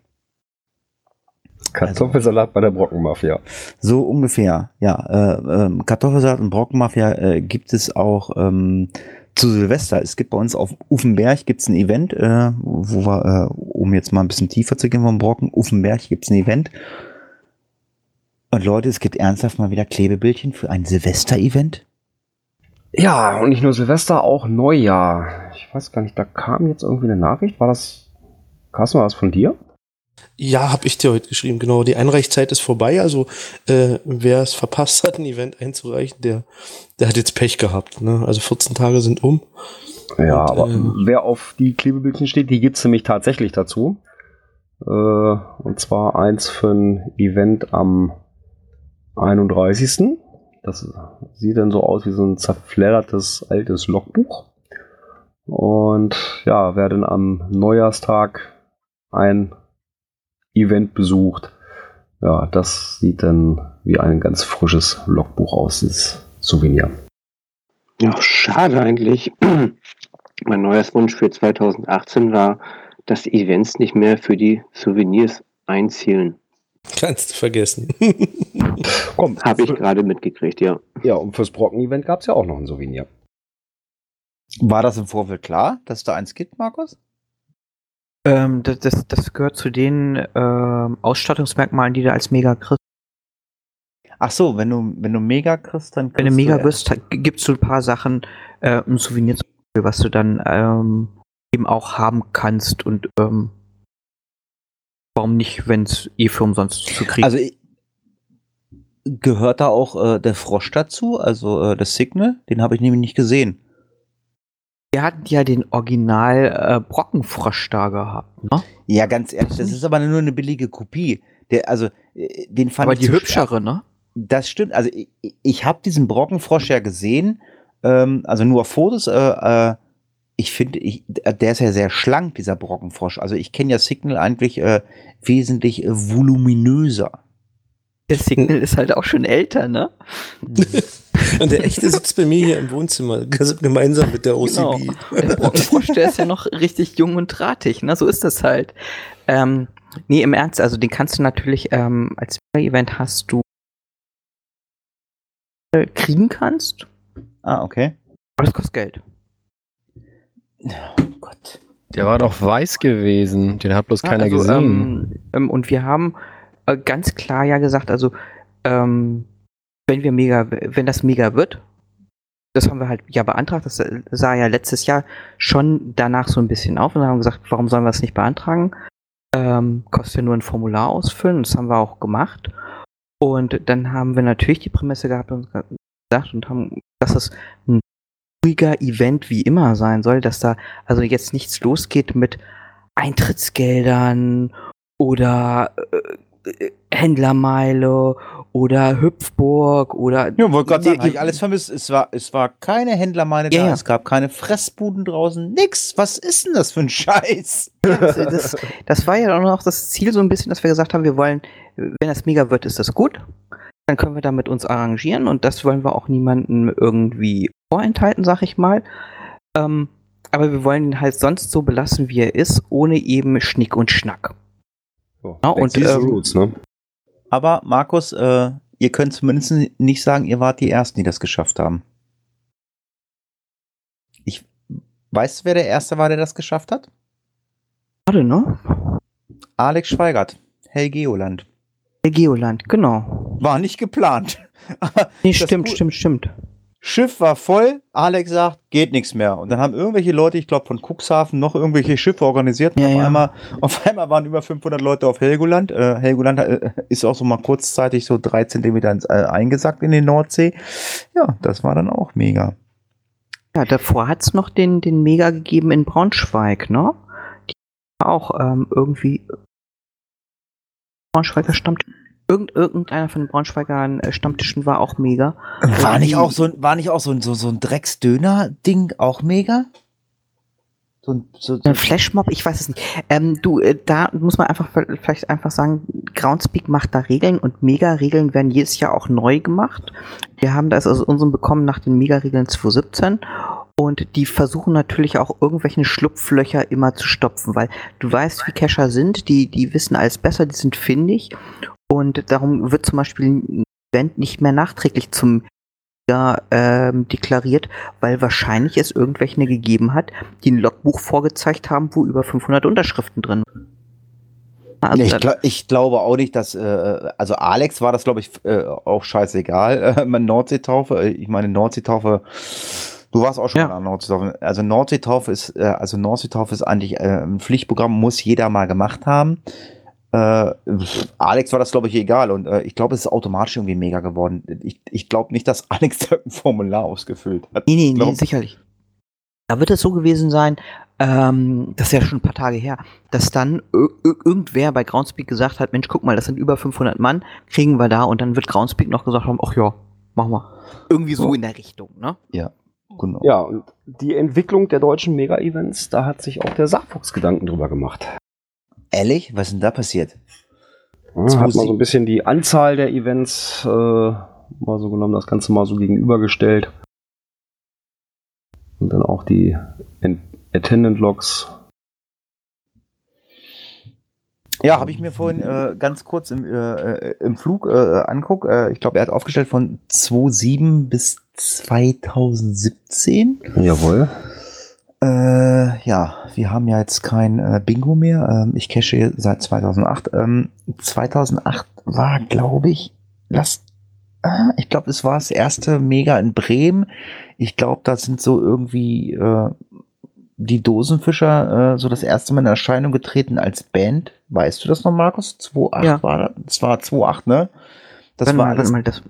C: Kartoffelsalat bei der Brockenmafia.
D: So ungefähr, ja. Äh, ähm, Kartoffelsalat und Brockenmafia äh, gibt es auch ähm, zu Silvester. Es gibt bei uns auf Uffenberg gibt's ein Event, äh, wo wir, äh, um jetzt mal ein bisschen tiefer zu gehen vom Brocken, Uffenberg gibt's ein Event. Und Leute, es gibt ernsthaft mal wieder Klebebildchen für ein Silvester-Event?
C: Ja, und nicht nur Silvester, auch Neujahr. Ich weiß gar nicht, da kam jetzt irgendwie eine Nachricht. War das, Carsten, war das von dir?
H: Ja, habe ich dir heute geschrieben, genau. Die Einreichzeit ist vorbei, also äh, wer es verpasst hat, ein Event einzureichen, der, der hat jetzt Pech gehabt. Ne? Also 14 Tage sind um.
C: Ja,
H: Und,
C: aber
H: äh,
C: wer auf die Klebebildchen steht, die gibt's nämlich tatsächlich dazu. Äh, und zwar eins für ein Event am 31. Das sieht dann so aus wie so ein zerfleddertes altes Logbuch. Und ja, wer denn am Neujahrstag ein Event besucht, ja, das sieht dann wie ein ganz frisches Logbuch aus, das Souvenir.
F: Ja, schade eigentlich. mein Neujahrswunsch für 2018 war, dass Events nicht mehr für die Souvenirs einzielen.
H: Kannst du vergessen.
C: Komm,
F: Habe ich gerade mitgekriegt, ja.
C: Ja, und fürs Brocken-Event gab's ja auch noch ein Souvenir.
D: War das im Vorfeld klar, dass es da eins gibt, Markus?
J: Ähm, das, das, das gehört zu den ähm, Ausstattungsmerkmalen, die du als Mega kriegst.
D: Ach so, wenn du, wenn du Mega kriegst, dann
J: Wenn du
D: kriegst
J: Mega
D: ja-
J: wirst, gibt es so ein paar Sachen, äh, ein Souvenir, zum Beispiel, was du dann ähm, eben auch haben kannst und ähm, warum nicht, wenn es eh für umsonst zu kriegen
D: Also gehört da auch äh, der Frosch dazu, also äh, das Signal? Den habe ich nämlich nicht gesehen.
J: Wir hatten ja den Original äh, Brockenfrosch da gehabt, ne?
D: Ja, ganz ehrlich, das ist aber nur eine billige Kopie. Der, also, äh, den fand
J: Aber
D: ich
J: die hübschere, ne?
D: Das stimmt. Also ich, ich habe diesen Brockenfrosch ja gesehen, ähm, also nur Fotos. Äh, äh, ich finde, ich, der ist ja sehr schlank, dieser Brockenfrosch. Also ich kenne ja Signal eigentlich äh, wesentlich äh, voluminöser.
J: Der Signal ist halt auch schon älter, ne?
H: Und der echte sitzt bei mir hier im Wohnzimmer, gemeinsam mit der OCB.
J: Genau. Der Brockenfrosch, der ist ja noch richtig jung und drahtig, ne? So ist das halt. Ähm, nee, im Ernst, also den kannst du natürlich ähm, als Event hast du äh, kriegen kannst,
D: Ah, okay.
J: aber das kostet Geld.
D: Oh Gott.
I: Der war doch weiß gewesen. Den hat bloß
J: Ja,
I: keiner
J: also,
I: gesehen.
J: Ähm, ähm, und wir haben ganz klar ja gesagt, also ähm, wenn wir mega, wenn das mega wird, das haben wir halt ja beantragt, das sah ja letztes Jahr schon danach so ein bisschen auf und haben gesagt, warum sollen wir es nicht beantragen? Ähm, kostet ja nur ein Formular ausfüllen, das haben wir auch gemacht. Und dann haben wir natürlich die Prämisse gehabt und gesagt und haben, dass es ein ruhiger Event wie immer sein soll, dass da also jetzt nichts losgeht mit Eintrittsgeldern oder äh, äh, Händlermeile oder Hüpfburg oder
D: Ja, wollte gerade sagen, ich alles vermisst. Es war, es war keine Händlermeile
J: Ja,
D: da, es gab keine Fressbuden draußen, nix. Was ist denn das für ein Scheiß?
J: das, das, das war ja auch noch das Ziel so ein bisschen, dass wir gesagt haben, wir wollen, wenn das mega wird, ist das gut. Dann können wir damit uns arrangieren und das wollen wir auch niemandem irgendwie vorenthalten, sag ich mal. Ähm, aber wir wollen ihn halt sonst so belassen, wie er ist, ohne eben Schnick und Schnack.
C: So,
J: Ja, und, ähm,
C: Roots, ne?
D: Aber Markus, äh, ihr könnt zumindest nicht sagen, ihr wart die Ersten, die das geschafft haben. Ich weißt du, wer der Erste war, der das geschafft hat?
J: Warte, ne?
D: Alex Schweigert, Hey Geoland.
J: Der Geoland, genau.
D: War nicht geplant.
J: Nee, stimmt,
D: gut.
J: stimmt, stimmt.
D: Schiff war voll, Alex sagt, geht nichts mehr. Und dann haben irgendwelche Leute, ich glaube von Cuxhaven, noch irgendwelche Schiffe organisiert.
J: Ja,
D: auf,
J: ja.
D: Einmal, auf einmal waren über 500 Leute auf Helgoland. Äh, Helgoland äh, ist auch so mal kurzzeitig so drei Zentimeter ins, äh, eingesackt in die Nordsee. Ja, das war dann auch mega.
J: Ja, davor hat es noch den, den Mega gegeben in Braunschweig, ne? Die war auch ähm, irgendwie Braunschweiger Stammtisch. Irgend, irgendeiner von den Braunschweiger äh, Stammtischen war auch mega.
D: War nicht auch so, ein- war nicht auch so ein, so, so ein Drecksdöner-Ding auch mega? So ein, so, so
J: Ein Flashmob, ich weiß es nicht. Ähm, du, äh, da muss man einfach vielleicht einfach sagen, Groundspeak macht da Regeln und Mega-Regeln werden jedes Jahr auch neu gemacht. Wir haben das aus unserem bekommen nach den Mega-Regeln 2017 und die versuchen natürlich auch irgendwelche Schlupflöcher immer zu stopfen, weil du weißt, wie Cacher sind, die, die wissen alles besser, die sind findig und darum wird zum Beispiel ein Event nicht mehr nachträglich zum ja, ähm, deklariert, weil wahrscheinlich es irgendwelche gegeben hat, die ein Logbuch vorgezeigt haben, wo über 500 Unterschriften drin waren. Also,
D: ich, gla ich, glaube auch nicht, dass, äh, also Alex war das, glaube ich, äh, auch scheißegal. Äh, Nordseetaufe, ich meine Nordseetaufe, du warst auch schon ja. an Nordseetaufe. Also Nordseetaufe ist, äh, also Nordseetaufe ist eigentlich äh, ein Pflichtprogramm, muss jeder mal gemacht haben. Äh, Alex war das, glaube ich, egal. Und äh, ich glaube, es ist automatisch irgendwie mega geworden. Ich, ich glaube nicht, dass Alex da ein Formular ausgefüllt hat.
J: Nee, nee, nee, sicherlich. Da wird es so gewesen sein, ähm, das ist ja schon ein paar Tage her, dass dann irgendwer bei Groundspeak gesagt hat, Mensch, guck mal, das sind über 500 Mann, kriegen wir da und dann wird Groundspeak noch gesagt haben, ach ja, machen wir. Irgendwie so in der Richtung, ne?
C: Ja. Genau. Ja, und die Entwicklung der deutschen Mega-Events, da hat sich auch der Saarfuchs Gedanken drüber gemacht.
D: Ehrlich? Was ist denn da passiert?
C: Ja, hat mal so ein bisschen die Anzahl der Events äh, mal so genommen, das Ganze mal so gegenübergestellt. Und dann auch die Attendant Logs.
D: Ja, habe ich mir vorhin äh, ganz kurz im, äh, im Flug äh, anguckt. Äh, ich glaube, er hat aufgestellt von 2007 bis 2017.
C: Jawohl.
D: Äh, ja, wir haben ja jetzt kein äh, Bingo mehr. Ähm, ich cache seit 2008. Ähm, 2008 war, glaube ich, lass, äh, ich glaube, es war das erste Mega in Bremen. Ich glaube, da sind so irgendwie äh, die Dosenfischer äh, so das erste Mal in Erscheinung getreten als Band. Weißt du das noch, Markus? 2.8 ja. war das? war 2.8, ne?
J: Das Wenn war alles. Mal, das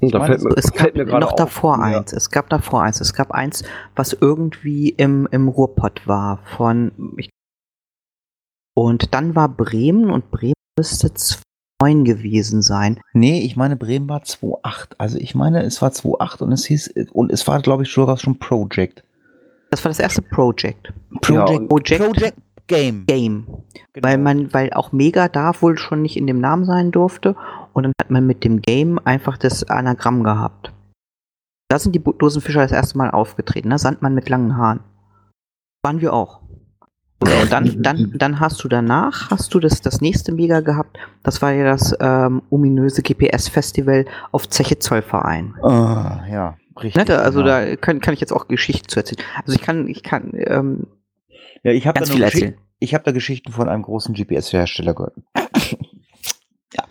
J: da fällt mir, es gab mir noch davor auf. eins. Ja. Es gab davor eins. Es gab eins, was irgendwie im, im Ruhrpott war von. Ich, und dann war Bremen und Bremen müsste 2.9 gewesen sein.
D: Nee, ich meine, Bremen war 2.8. Also ich meine, es war 2.8 und es hieß, und es war, glaube ich, sogar schon Project.
J: Das war das erste Project.
D: Project, ja, Project,
J: Project Game. Game. Genau. Weil man, weil auch Mega da wohl schon nicht in dem Namen sein durfte. Und dann hat man mit dem Game einfach das Anagramm gehabt. Da sind die Dosenfischer das erste Mal aufgetreten, ne? Sandmann mit langen Haaren. Waren wir auch. Und dann, dann, dann hast du danach, hast du das, das nächste Mega gehabt. Das war ja das ähm, ominöse GPS-Festival auf Zeche Zollverein.
D: Uh, ja, richtig.
J: Ne, also genau. da kann, kann ich jetzt auch Geschichten zu erzählen. Also ich kann, ich kann ähm,
D: ja, ich habe da viel erzählen. Ich habe da Geschichten von einem großen GPS-Hersteller gehört. ja.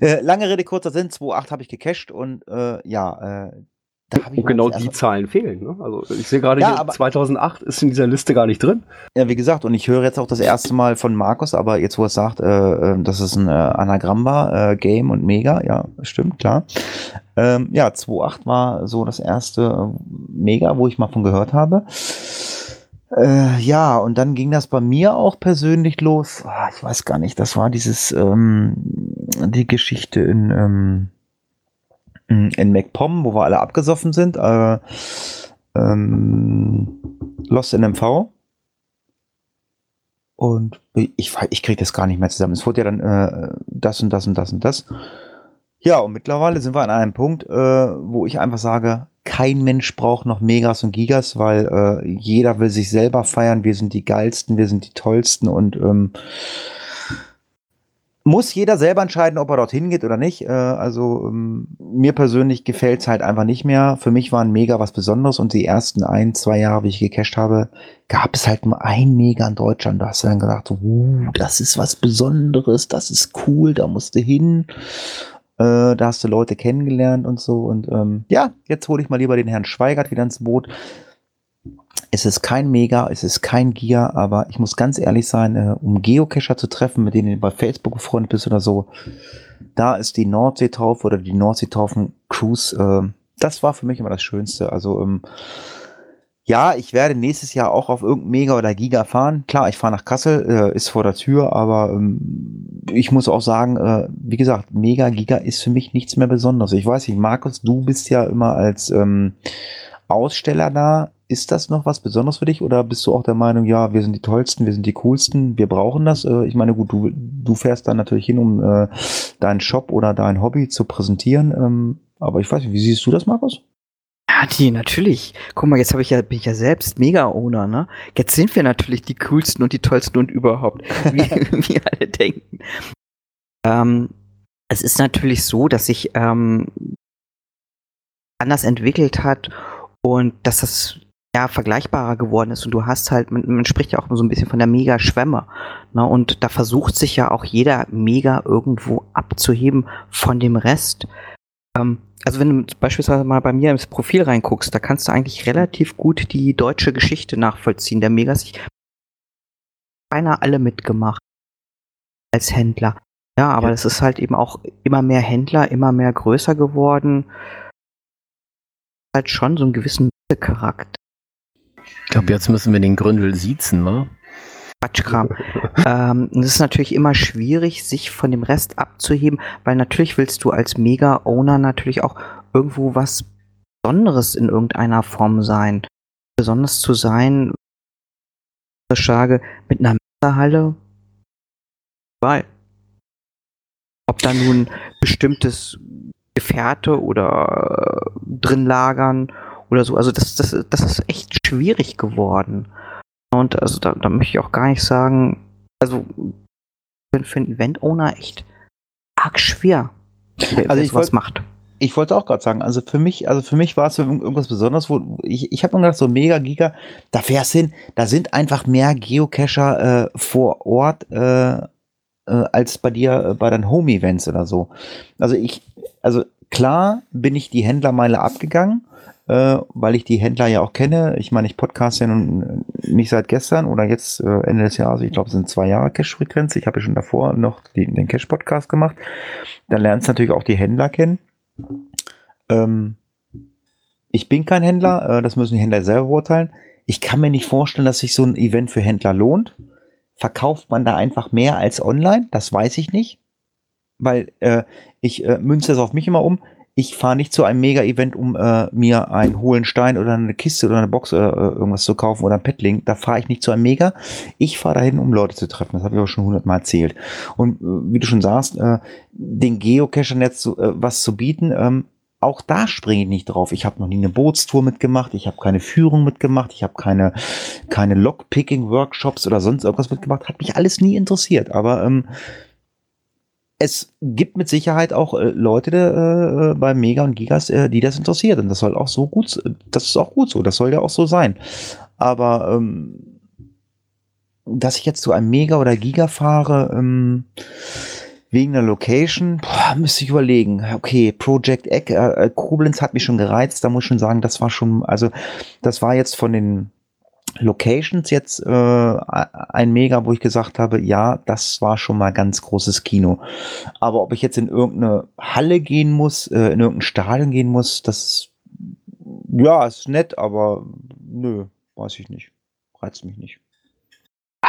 D: Äh, lange Rede, kurzer Sinn, 2.8 habe ich gecached und äh, ja, äh,
C: da und genau die Zahlen fehlen. Ne? Also ich sehe gerade ja, hier, 2008 ist in dieser Liste gar nicht drin.
D: Ja, wie gesagt, und ich höre jetzt auch das erste Mal von Markus, aber jetzt, wo er sagt, äh, äh, dass es ein äh, Anagramm war, äh, Game und Mega, ja, stimmt, klar. Ähm, ja, 2.8 war so das erste äh, Mega, wo ich mal von gehört habe. Äh, ja, und dann ging das bei mir auch persönlich los. Ah, ich weiß gar nicht, das war dieses, ähm, die Geschichte in, ähm, in MacPom, wo wir alle abgesoffen sind. Äh, ähm, Lost in MV. Und ich, ich kriege das gar nicht mehr zusammen. Es wurde ja dann äh, das und das und das und das. Ja, und mittlerweile sind wir an einem Punkt, äh, wo ich einfach sage, kein Mensch braucht noch Megas und Gigas, weil äh, jeder will sich selber feiern. Wir sind die geilsten, wir sind die tollsten und ähm, muss jeder selber entscheiden, ob er dorthin geht oder nicht. Äh, also ähm, mir persönlich gefällt es halt einfach nicht mehr. Für mich war ein Mega was Besonderes und die ersten ein, zwei Jahre, wie ich gecached habe, gab es halt nur ein Mega in Deutschland. Da hast du dann gedacht, uh, das ist was Besonderes, das ist cool, da musst du hin. Äh, da hast du Leute kennengelernt und so. Und ähm, ja, jetzt hole ich mal lieber den Herrn Schweigert wieder ins Boot. Es ist kein Mega, es ist kein Giga, aber ich muss ganz ehrlich sein, äh, um Geocacher zu treffen, mit denen du bei Facebook befreundet bist oder so, da ist die Nordseetaufe oder die Nordseetaufen-Cruise, äh, das war für mich immer das Schönste. Also ähm, ja, ich werde nächstes Jahr auch auf irgendein Mega oder Giga fahren. Klar, ich fahre nach Kassel, äh, ist vor der Tür, aber ähm, ich muss auch sagen, äh, wie gesagt, Mega Giga ist für mich nichts mehr Besonderes. Ich weiß nicht, Markus, du bist ja immer als ähm, Aussteller da. Ist das noch was Besonderes für dich oder bist du auch der Meinung, ja, wir sind die tollsten, wir sind die coolsten, wir brauchen das? Äh, ich meine, gut, du, du fährst dann natürlich hin, um äh, deinen Shop oder dein Hobby zu präsentieren. Ähm, aber ich weiß nicht, wie siehst du das, Markus?
J: Ja, die, natürlich. Guck mal, jetzt habe ich ja, bin ich ja selbst Mega-Owner, ne? Jetzt sind wir natürlich die coolsten und die tollsten und überhaupt, wie, wie alle denken. Ähm, es ist natürlich so, dass sich ähm, anders entwickelt hat und dass das ja, vergleichbarer geworden ist und du hast halt, man, man spricht ja auch so ein bisschen von der Mega-Schwemme. Ne? Und da versucht sich ja auch jeder Mega irgendwo abzuheben von dem Rest. Ähm, also wenn du beispielsweise mal bei mir ins Profil reinguckst, da kannst du eigentlich relativ gut die deutsche Geschichte nachvollziehen. Der Megas, ich beinahe alle mitgemacht als Händler. Ja, aber es ist halt eben auch immer mehr Händler, immer mehr größer geworden. Halt schon so einen gewissen Charakter.
I: Ich glaube, jetzt müssen wir den Gründel siezen, wa?
J: Quatschkram. ähm, es ist natürlich immer schwierig, sich von dem Rest abzuheben, weil natürlich willst du als Mega-Owner natürlich auch irgendwo was Besonderes in irgendeiner Form sein. Besonders zu sein, Schage mit einer Messerhalle, weil ob da nun bestimmtes Gefährte oder äh, drin lagern oder so, also das, das, das ist echt schwierig geworden. Und also da, da möchte ich auch gar nicht sagen, also für, für einen Event-Owner echt arg schwer,
D: also ich was macht. Ich wollte auch gerade sagen, also für mich, also für mich war es irgendwas Besonderes, wo ich, ich habe mir gedacht, so mega Giga, da fährst hin, da sind einfach mehr Geocacher äh, vor Ort äh, äh, als bei dir äh, bei deinen Home-Events oder so. Also ich, also klar bin ich die Händlermeile abgegangen äh, weil ich die Händler ja auch kenne. Ich meine, ich podcaste ja nun nicht seit gestern oder jetzt äh, Ende des Jahres. Ich glaube, es sind zwei Jahre Cash-Frequenz. Ich habe ja schon davor noch die, den Cash-Podcast gemacht. Dann lernst du natürlich auch die Händler kennen. Ähm, ich bin kein Händler, äh, das müssen die Händler selber beurteilen. Ich kann mir nicht vorstellen, dass sich so ein Event für Händler lohnt. Verkauft man da einfach mehr als online? Das weiß ich nicht. Weil äh, ich äh, münze das auf mich immer um ich fahre nicht zu einem Mega-Event, um äh, mir einen hohlen Stein oder eine Kiste oder eine Box oder äh, irgendwas zu kaufen oder ein Petling. Da fahre ich nicht zu einem Mega. Ich fahre dahin, um Leute zu treffen. Das habe ich auch schon hundertmal erzählt. Und äh, wie du schon sagst, äh, den Geocacher-Netz äh, was zu bieten, ähm, auch da springe ich nicht drauf. Ich habe noch nie eine Bootstour mitgemacht, ich habe keine Führung mitgemacht, ich habe keine, keine Lockpicking-Workshops oder sonst irgendwas mitgemacht. Hat mich alles nie interessiert. Aber ähm, es gibt mit Sicherheit auch äh, Leute äh, bei Mega und Gigas, äh, die das interessiert. Und das soll auch so gut, das ist auch gut so, das soll ja auch so sein. Aber ähm, dass ich jetzt zu einem Mega oder Giga fahre, ähm, wegen der Location, boah, müsste ich überlegen. Okay, Project Egg, äh, äh, Koblenz hat mich schon gereizt, da muss ich schon sagen, das war schon, also das war jetzt von den Locations jetzt äh, ein Mega, wo ich gesagt habe, ja, das war schon mal ganz großes Kino. Aber ob ich jetzt in irgendeine Halle gehen muss, äh, in irgendein Stadion gehen muss, das ja, ist nett, aber nö, weiß ich nicht. Reizt mich nicht.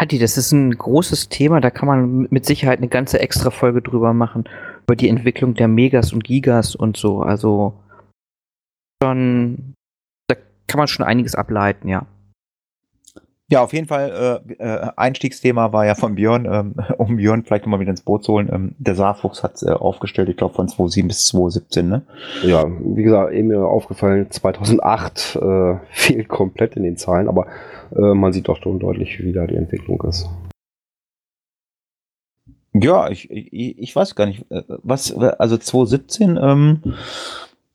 J: Adi, das ist ein großes Thema, da kann man mit Sicherheit eine ganze extra Folge drüber machen, über die Entwicklung der Megas und Gigas und so. Also schon, da kann man schon einiges ableiten, ja.
D: Ja, auf jeden Fall, äh, äh, Einstiegsthema war ja von Björn, ähm, um Björn vielleicht nochmal wieder ins Boot zu holen. Ähm, der Saarfuchs hat äh, aufgestellt, ich glaube von 2007 bis 2017, ne?
C: Ja, wie gesagt, eben mir aufgefallen, 2008 äh, fehlt komplett in den Zahlen, aber äh, man sieht doch schon deutlich, wie da die Entwicklung ist.
D: Ja, ich, ich, ich weiß gar nicht, äh, was, also 2017, ähm,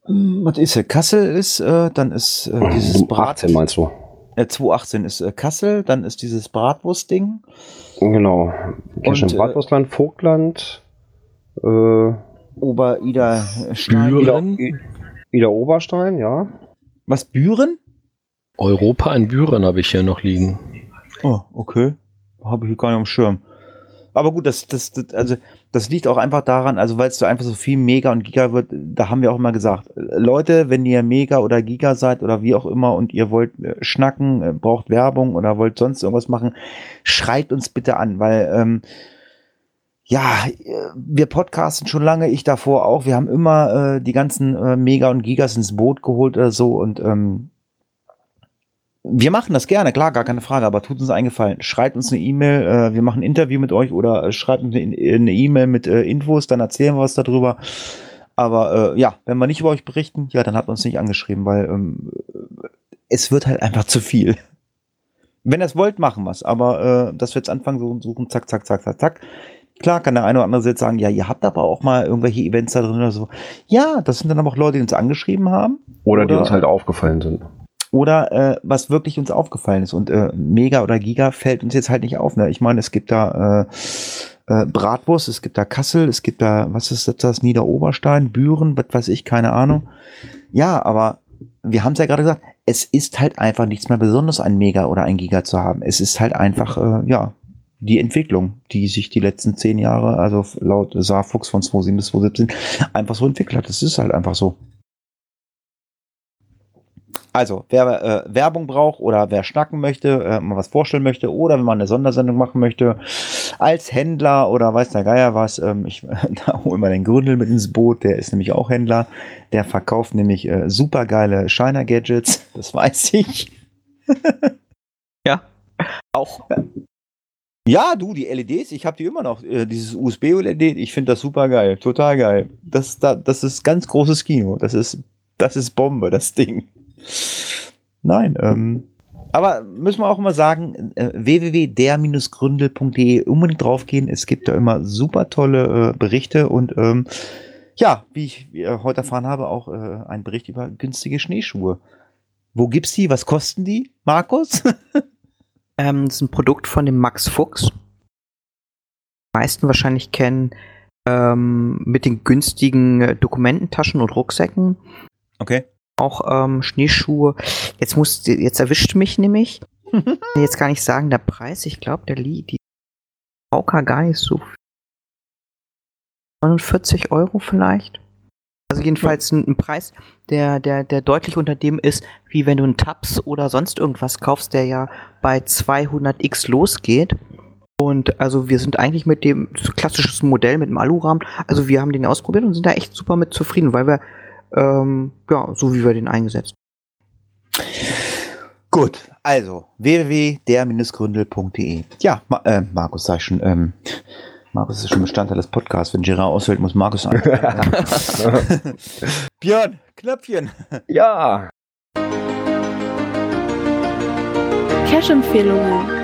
D: was ist, Kassel ist, äh, dann ist äh, dieses
C: Brat. 18 meinst du?
D: Äh, 2018 ist äh, Kassel, dann ist dieses Bratwurst-Ding.
C: Genau. Und,
D: äh,
C: Bratwurstland, Vogtland, äh,
D: Ober-Ida-Stein.
C: Ida, Ida Oberstein, ja.
D: Was, Büren?
I: Europa in Büren habe ich hier noch liegen.
D: Oh, okay. Habe ich hier gar nicht am Schirm. Aber gut, das, das, das, also, das liegt auch einfach daran, also weil es so einfach so viel Mega und Giga wird, da haben wir auch immer gesagt, Leute, wenn ihr Mega oder Giga seid oder wie auch immer und ihr wollt äh, schnacken, äh, braucht Werbung oder wollt sonst irgendwas machen, schreibt uns bitte an, weil ähm, ja, wir podcasten schon lange, ich davor auch. Wir haben immer äh, die ganzen äh, Mega und Gigas ins Boot geholt oder so und ähm, wir machen das gerne, klar, gar keine Frage, aber tut uns eingefallen. Schreibt uns eine E-Mail, äh, wir machen ein Interview mit euch oder äh, schreibt eine E-Mail mit äh, Infos, dann erzählen wir was darüber. Aber äh, ja, wenn wir nicht über euch berichten, ja, dann habt uns nicht angeschrieben, weil ähm, es wird halt einfach zu viel. Wenn ihr es wollt, machen wir es. Aber äh, dass wir jetzt anfangen, so suchen, zack, zack, zack, zack, zack. Klar kann der eine oder andere jetzt sagen, ja, ihr habt aber auch mal irgendwelche Events da drin oder so. Ja, das sind dann aber auch Leute, die uns angeschrieben haben.
C: Oder, oder die uns halt aufgefallen sind
D: Oder äh, was wirklich uns aufgefallen ist. Und äh, Mega oder Giga fällt uns jetzt halt nicht auf. Ne? Ich meine, es gibt da äh, äh, Bratwurst, es gibt da Kassel, es gibt da, was ist das, Niederoberstein, Büren, was weiß ich, keine Ahnung. Ja, aber wir haben es ja gerade gesagt, es ist halt einfach nichts mehr Besonderes, ein Mega oder ein Giga zu haben. Es ist halt einfach, äh, ja, die Entwicklung, die sich die letzten zehn Jahre, also laut Saarfuchs von 2007 bis 2017, einfach so entwickelt hat. Das ist halt einfach so. Also, wer äh, Werbung braucht oder wer schnacken möchte, äh, mal was vorstellen möchte oder wenn man eine Sondersendung machen möchte, als Händler oder weiß der Geier was, ähm, ich da hole mal den Gründel mit ins Boot, der ist nämlich auch Händler, der verkauft nämlich äh, super geile Shiner Gadgets, das weiß ich.
J: ja, auch.
D: Ja, du, die LEDs, ich habe die immer noch, äh, dieses USB-LED, ich finde das super geil, total geil. Das, da, das ist ganz großes Kino, das ist, das ist Bombe, das Ding. Nein, ähm, aber müssen wir auch immer sagen, äh, www.der-gründel.de unbedingt draufgehen. Es gibt da immer super tolle äh, Berichte und ähm, ja, wie ich wie, äh, heute erfahren habe, auch äh, ein Bericht über günstige Schneeschuhe. Wo gibt's die? Was kosten die, Markus?
J: ähm, das ist ein Produkt von dem Max Fuchs. Die meisten wahrscheinlich kennen ähm, mit den günstigen äh, Dokumententaschen und Rucksäcken.
D: Okay
J: auch ähm, Schneeschuhe. Jetzt muss, jetzt erwischt mich nämlich. jetzt gar nicht sagen, der Preis, ich glaube, der liegt die VK gar nicht so 49 Euro vielleicht. Also jedenfalls ein, ein, Preis, der, der, der deutlich unter dem ist, wie wenn du einen Tabs oder sonst irgendwas kaufst, der ja bei 200x losgeht. Und also wir sind eigentlich mit dem klassisches Modell mit dem Alurahmen, also wir haben den ausprobiert und sind da echt super mit zufrieden, weil wir ähm, ja, so wie wir den eingesetzt.
D: Gut, also www.der-gründel.de. Ja, Ma äh, Markus sag schon, ähm, Markus ist schon Bestandteil des Podcasts. Wenn Gerard ausfällt, muss Markus ein. Björn, Knöpfchen.
C: Ja.
K: Cash-Empfehlungen.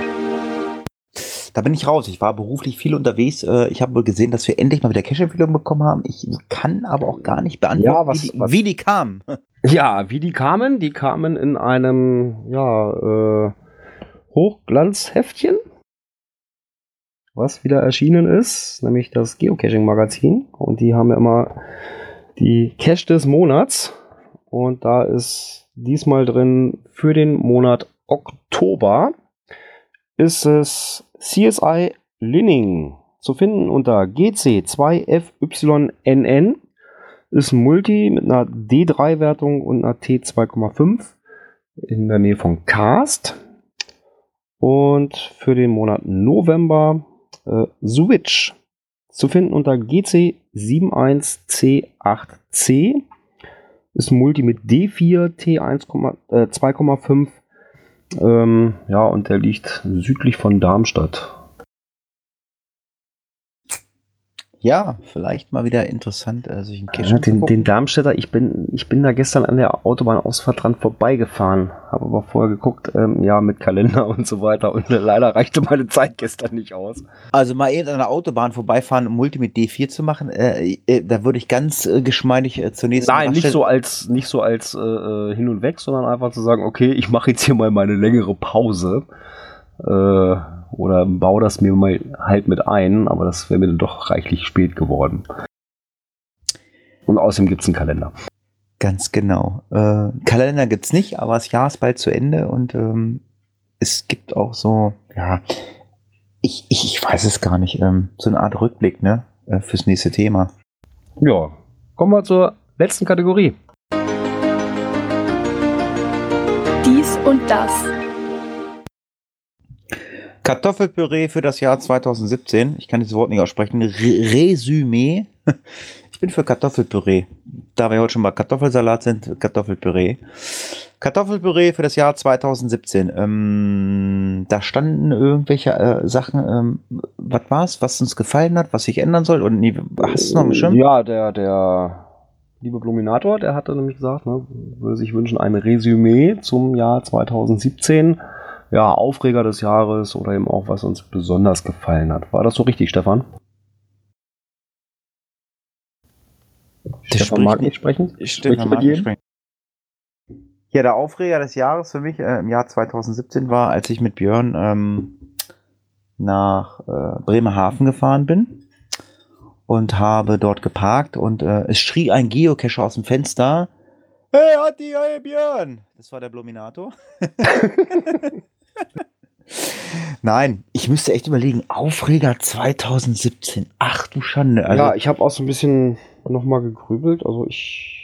D: Da bin ich raus. Ich war beruflich viel unterwegs. Äh, ich habe gesehen, dass wir endlich mal wieder Cash-Empfehlungen bekommen haben. Ich kann aber auch gar nicht beantworten,
C: ja, was,
D: wie, die,
C: was,
D: wie die kamen.
C: Ja, wie die kamen. Die kamen in einem ja, äh, Hochglanzheftchen, was wieder erschienen ist, nämlich das Geocaching-Magazin. Und die haben ja immer die Cache des Monats. Und da ist diesmal drin für den Monat Oktober ist es CSI Linning zu finden unter GC2FYNN. Ist ein Multi mit einer D3-Wertung und einer T2,5 in der Nähe von Cast. Und für den Monat November äh, Switch zu finden unter GC71C8C. Ist ein Multi mit D4, T2,5 ähm, ja, und der liegt südlich von Darmstadt.
D: Ja, vielleicht mal wieder interessant, äh, sich
C: ein Cache ja, den, den Darmstädter, ich bin, ich bin da gestern an der Autobahnausfahrt dran vorbeigefahren, habe aber vorher geguckt, ähm, ja, mit Kalender und so weiter und äh, leider reichte meine Zeit gestern nicht aus.
D: Also mal eben an der Autobahn vorbeifahren, um Multi mit D4 zu machen, äh, äh, da würde ich ganz äh, geschmeidig äh, zunächst...
C: Nein, nicht so als, nicht so als hin und weg, sondern einfach zu sagen, okay, ich mache jetzt hier mal meine längere Pause. Äh, oder baue das mir mal halt mit ein, aber das wäre mir dann doch reichlich spät geworden. Und außerdem gibt es einen Kalender.
D: Ganz genau. Äh, Kalender gibt es nicht, aber das Jahr ist bald zu Ende und ähm, es gibt auch so, ja, ich, ich, ich weiß es gar nicht, ähm, so eine Art Rückblick, ne, äh, fürs nächste Thema.
C: Ja, kommen wir zur letzten Kategorie.
K: Dies und das.
D: Kartoffelpüree für das Jahr 2017. Ich kann dieses Wort nicht aussprechen. Re Resümee. Ich bin für Kartoffelpüree. Da wir heute schon mal Kartoffelsalat sind, Kartoffelpüree. Kartoffelpüree für das Jahr 2017. Ähm, da standen irgendwelche äh, Sachen. Ähm, was war's, was uns gefallen hat, was sich ändern soll? Und nee, hast du noch einen Schirm?
C: Ja, der, der liebe Bluminator, der hatte nämlich gesagt, ne, würde sich wünschen ein Resümee zum Jahr 2017 ja, Aufreger des Jahres oder eben auch, was uns besonders gefallen hat. War das so richtig, Stefan?
D: Der Stefan mag nicht sprechen?
C: Stefan mag nicht sprechen.
D: Ja, der Aufreger des Jahres für mich äh, im Jahr 2017 war, als ich mit Björn ähm, nach äh, Bremerhaven gefahren bin und habe dort geparkt und äh, es schrie ein Geocacher aus dem Fenster. Hey, Hatti, hey, Björn! Das war der Bluminator. Nein, ich müsste echt überlegen, Aufreger 2017. Ach du Schande. Also,
C: ja, ich habe auch so ein bisschen nochmal gegrübelt. Also ich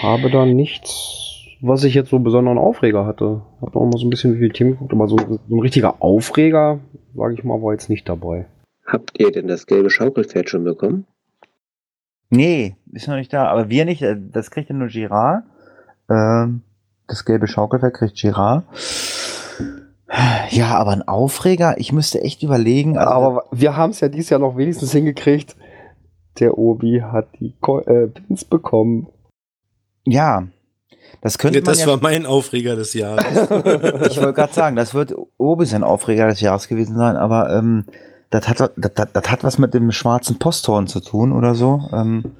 C: habe da nichts, was ich jetzt so besonderen Aufreger hatte. Habe auch mal so ein bisschen wie viel Themen geguckt, aber so, so ein richtiger Aufreger, sage ich mal, war jetzt nicht dabei.
F: Habt ihr denn das gelbe Schaukelpferd schon bekommen?
D: Nee, ist noch nicht da. Aber wir nicht. äh, Das kriegt ja nur Girard. Ähm, das gelbe Schaukelpferd kriegt Girard. Ja, aber ein Aufreger, ich müsste echt überlegen. Also,
C: Aber wir haben es ja dieses Jahr noch wenigstens hingekriegt. Der Obi hat die Ko äh, Pins bekommen.
D: ja, das könnte
H: Ja,
D: man
H: das
D: ja,
H: war mein Aufreger des Jahres.
D: Ich wollte gerade sagen, das wird Obi sein Aufreger des Jahres gewesen sein, aber ähm, das, hat, das, das, das hat was mit dem schwarzen Posthorn zu tun oder so. Ähm,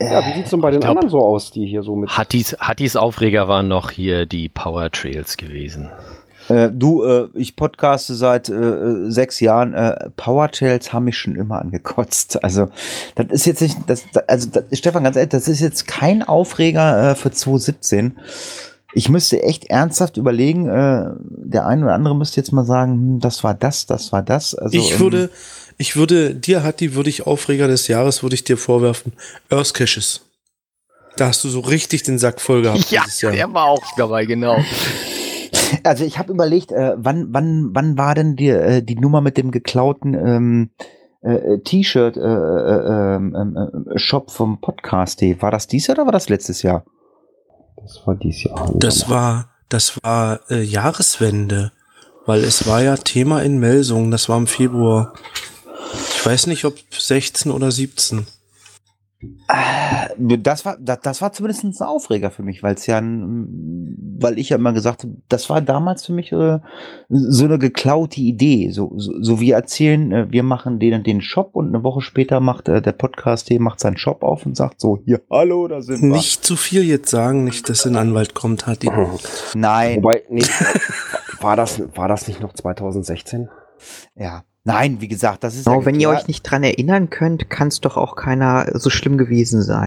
C: Ja, wie sieht's denn bei den
I: glaub-
C: anderen so aus, die hier so mit.
I: Hattis, Hattis Aufreger waren noch hier die Power Trails gewesen.
D: Äh, du, äh, ich podcaste seit äh, sechs Jahren. Äh, Powertrails haben mich schon immer angekotzt. Also, das ist jetzt nicht, das, also das, Stefan, ganz ehrlich, das ist jetzt kein Aufreger äh, für 2017. Ich müsste echt ernsthaft überlegen, äh, der eine oder andere müsste jetzt mal sagen, hm, das war das, das war das. Also,
H: ich
D: ähm,
H: würde, ich würde, dir Hatti, würde ich Aufreger des Jahres, würde ich dir vorwerfen, Earth Caches. Da hast du so richtig den Sack voll gehabt
I: Ja,
H: dieses Jahr.
I: der war auch dabei, genau.
D: Also ich habe überlegt, äh, wann, wann, wann war denn die, äh, die Nummer mit dem geklauten ähm, äh, T-Shirt äh, äh, äh, Shop vom Podcast.de? War das dies Jahr oder war das letztes Jahr?
C: Das war dieses Jahr.
H: Das war, das war äh, Jahreswende, weil es war ja Thema in Melsungen, das war im Februar. Ich weiß nicht, ob 16 oder 17.
D: Äh, Das war, das, das war zumindest ein Aufreger für mich, weil es ja, weil ich ja immer gesagt habe, das war damals für mich äh, so eine geklaute Idee. So, so, so wir erzählen, äh, wir machen den und den Shop und eine Woche später macht äh, der Podcast, der macht seinen Shop auf und sagt so, hier, hallo, da sind wir.
H: Nicht zu viel jetzt sagen, nicht, dass ein Anwalt kommt, Hatti.
D: Nein.
C: Wobei, nee, war das, war das nicht noch 2016?
D: Ja. Nein, wie gesagt, das ist
J: Genau,
D: ja
J: wenn ihr euch nicht dran erinnern könnt, kann es doch auch keiner so schlimm gewesen sein.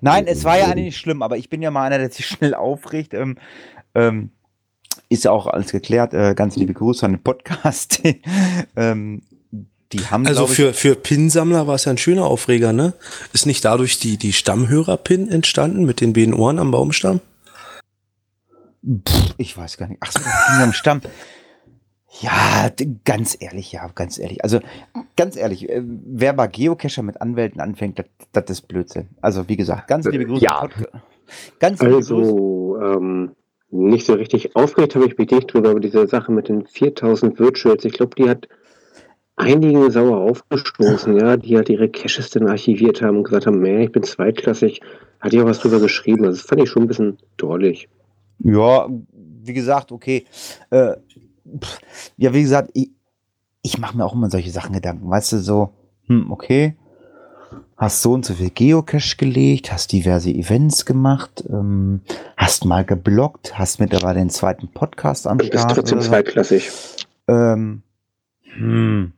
D: Nein, es war ja eigentlich nicht schlimm, aber ich bin ja mal einer, der sich schnell aufregt. Ähm, ähm, ist ja auch alles geklärt. Äh, ganz liebe Grüße an den Podcast. ähm, die haben,
H: Also für, für Pin-Sammler war es ja ein schöner Aufreger, ne? Ist nicht dadurch die, die Stammhörer-Pin entstanden mit den beiden Ohren am Baumstamm?
D: Pff, ich weiß gar nicht. Ach so, am Stamm. Ja, ganz ehrlich, ja, ganz ehrlich. Also, ganz ehrlich, äh, wer bei Geocacher mit Anwälten anfängt, das- das ist Blödsinn. Also, wie gesagt, ganz liebe Grüße.
F: Ja.
D: Ganz liebe Grüße.
F: Also, ähm, nicht so richtig aufgeregt habe ich mich nicht drüber, aber diese Sache mit den 4000 Virtuals, ich glaube, die hat einigen sauer aufgestoßen, ja, die halt ihre Caches dann archiviert haben und gesagt haben, nee, ich bin zweitklassig, hat ja auch was drüber geschrieben, also das fand ich schon ein bisschen drollig.
D: Ja, wie gesagt, okay. Äh, pff, ja, wie gesagt, ich, ich mache mir auch immer solche Sachen Gedanken. Weißt du, so, hm, okay, hast so und so viel Geocache gelegt, hast diverse Events gemacht, ähm, hast mal geblockt, hast mittlerweile den zweiten Podcast am
F: Du bist
D: Start.
F: trotzdem zweitklassig.
D: Ähm, hm.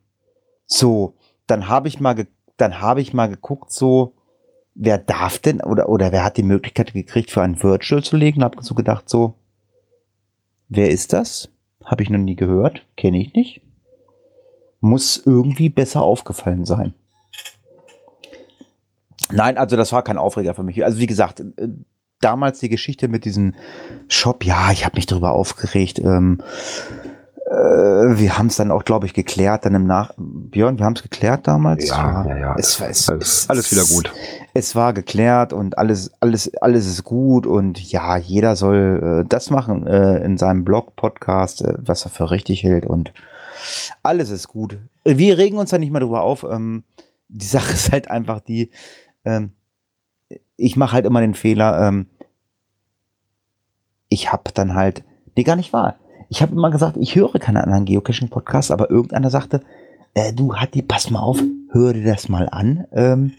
D: So, dann habe ich mal, dann habe ich mal geguckt, so, wer darf denn oder oder wer hat die Möglichkeit gekriegt, für ein Virtual zu legen? Habe so gedacht, so, wer ist das? Habe ich noch nie gehört, kenne ich nicht. Muss irgendwie besser aufgefallen sein. Nein, also das war kein Aufreger für mich. Also wie gesagt, äh, damals die Geschichte mit diesem Shop, ja, ich habe mich darüber aufgeregt. Ähm, äh, wir haben es dann auch, glaube ich, geklärt, dann im Nach... Björn, wir haben es geklärt damals?
C: Ja, ja, ja.
D: Es, war- es,
C: Alles,
D: es,
C: alles wieder gut.
D: Es war geklärt und alles, alles, alles ist gut und ja, jeder soll äh, das machen äh, in seinem Blog, Podcast, äh, was er für richtig hält und alles ist gut. Wir regen uns da nicht mehr drüber auf. Ähm, die Sache ist halt einfach die, ähm, ich mache halt immer den Fehler, ähm, ich habe dann halt, nee, gar nicht wahr. Ich habe immer gesagt, ich höre keine anderen Geocaching-Podcasts, aber irgendeiner sagte, äh, du Hatti, pass mal auf, hör dir das mal an. Ähm,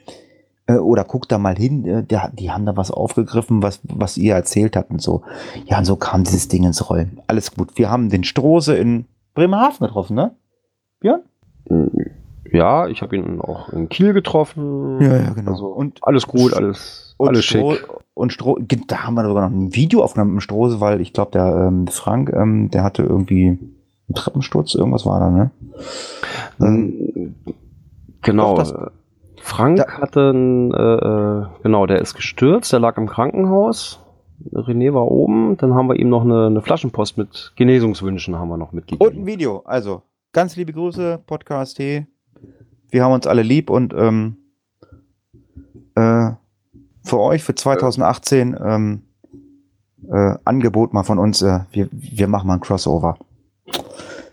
D: Äh, oder guckt da mal hin, äh, der, die haben da was aufgegriffen, was, was ihr erzählt habt und so. Ja, und so kam dieses Ding ins Rollen. Alles gut. Wir haben den Strose in Bremerhaven getroffen, ne? Björn?
C: Ja, ich habe ihn auch in Kiel getroffen.
D: Ja, ja, genau.
C: Also, und alles gut, alles, alles schick.
D: Und Stro da haben wir sogar noch ein Video aufgenommen im Strose, weil ich glaube, der ähm, Frank, ähm, der hatte irgendwie einen Treppensturz, irgendwas war da, ne? Ähm,
C: Genau.
D: Das-
C: Frank
D: Da-
C: hatte einen, äh, äh, genau, der ist gestürzt, der lag im Krankenhaus. René war oben, dann haben wir ihm noch eine, eine Flaschenpost mit Genesungswünschen haben wir noch
D: und
C: mitgegeben.
D: ein Video. Also, ganz liebe Grüße, Podcast T. Wir haben uns alle lieb und ähm, äh, für euch für 2018 ähm, äh, Angebot mal von uns, äh, wir, wir machen mal ein Crossover.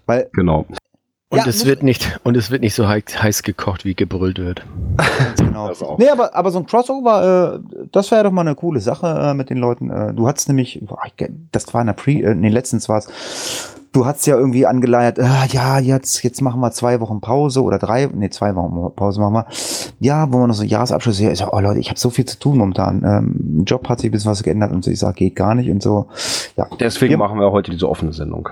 D: Weil,
C: Genau.
I: Und
D: Ja,
I: es wird nicht, und es wird nicht so heiß, heiß gekocht, wie gebrüllt wird.
D: genau. Nee, aber, aber so ein Crossover, äh, das wäre doch mal eine coole Sache äh, mit den Leuten. Äh, du hattest nämlich, boah, das war in der Pre, äh, nee, letztens war es, du hattest ja irgendwie angeleiert, äh, ja, jetzt, jetzt machen wir zwei Wochen Pause oder drei, nee, zwei Wochen Pause machen wir. Ja, wo man noch so Jahresabschluss hier, sag, oh Leute, ich habe so viel zu tun momentan. Ähm, Job hat sich ein bisschen was geändert und so, ich sag, geht gar nicht und so. Ja,
C: Deswegen
D: wir,
C: machen wir heute diese offene Sendung.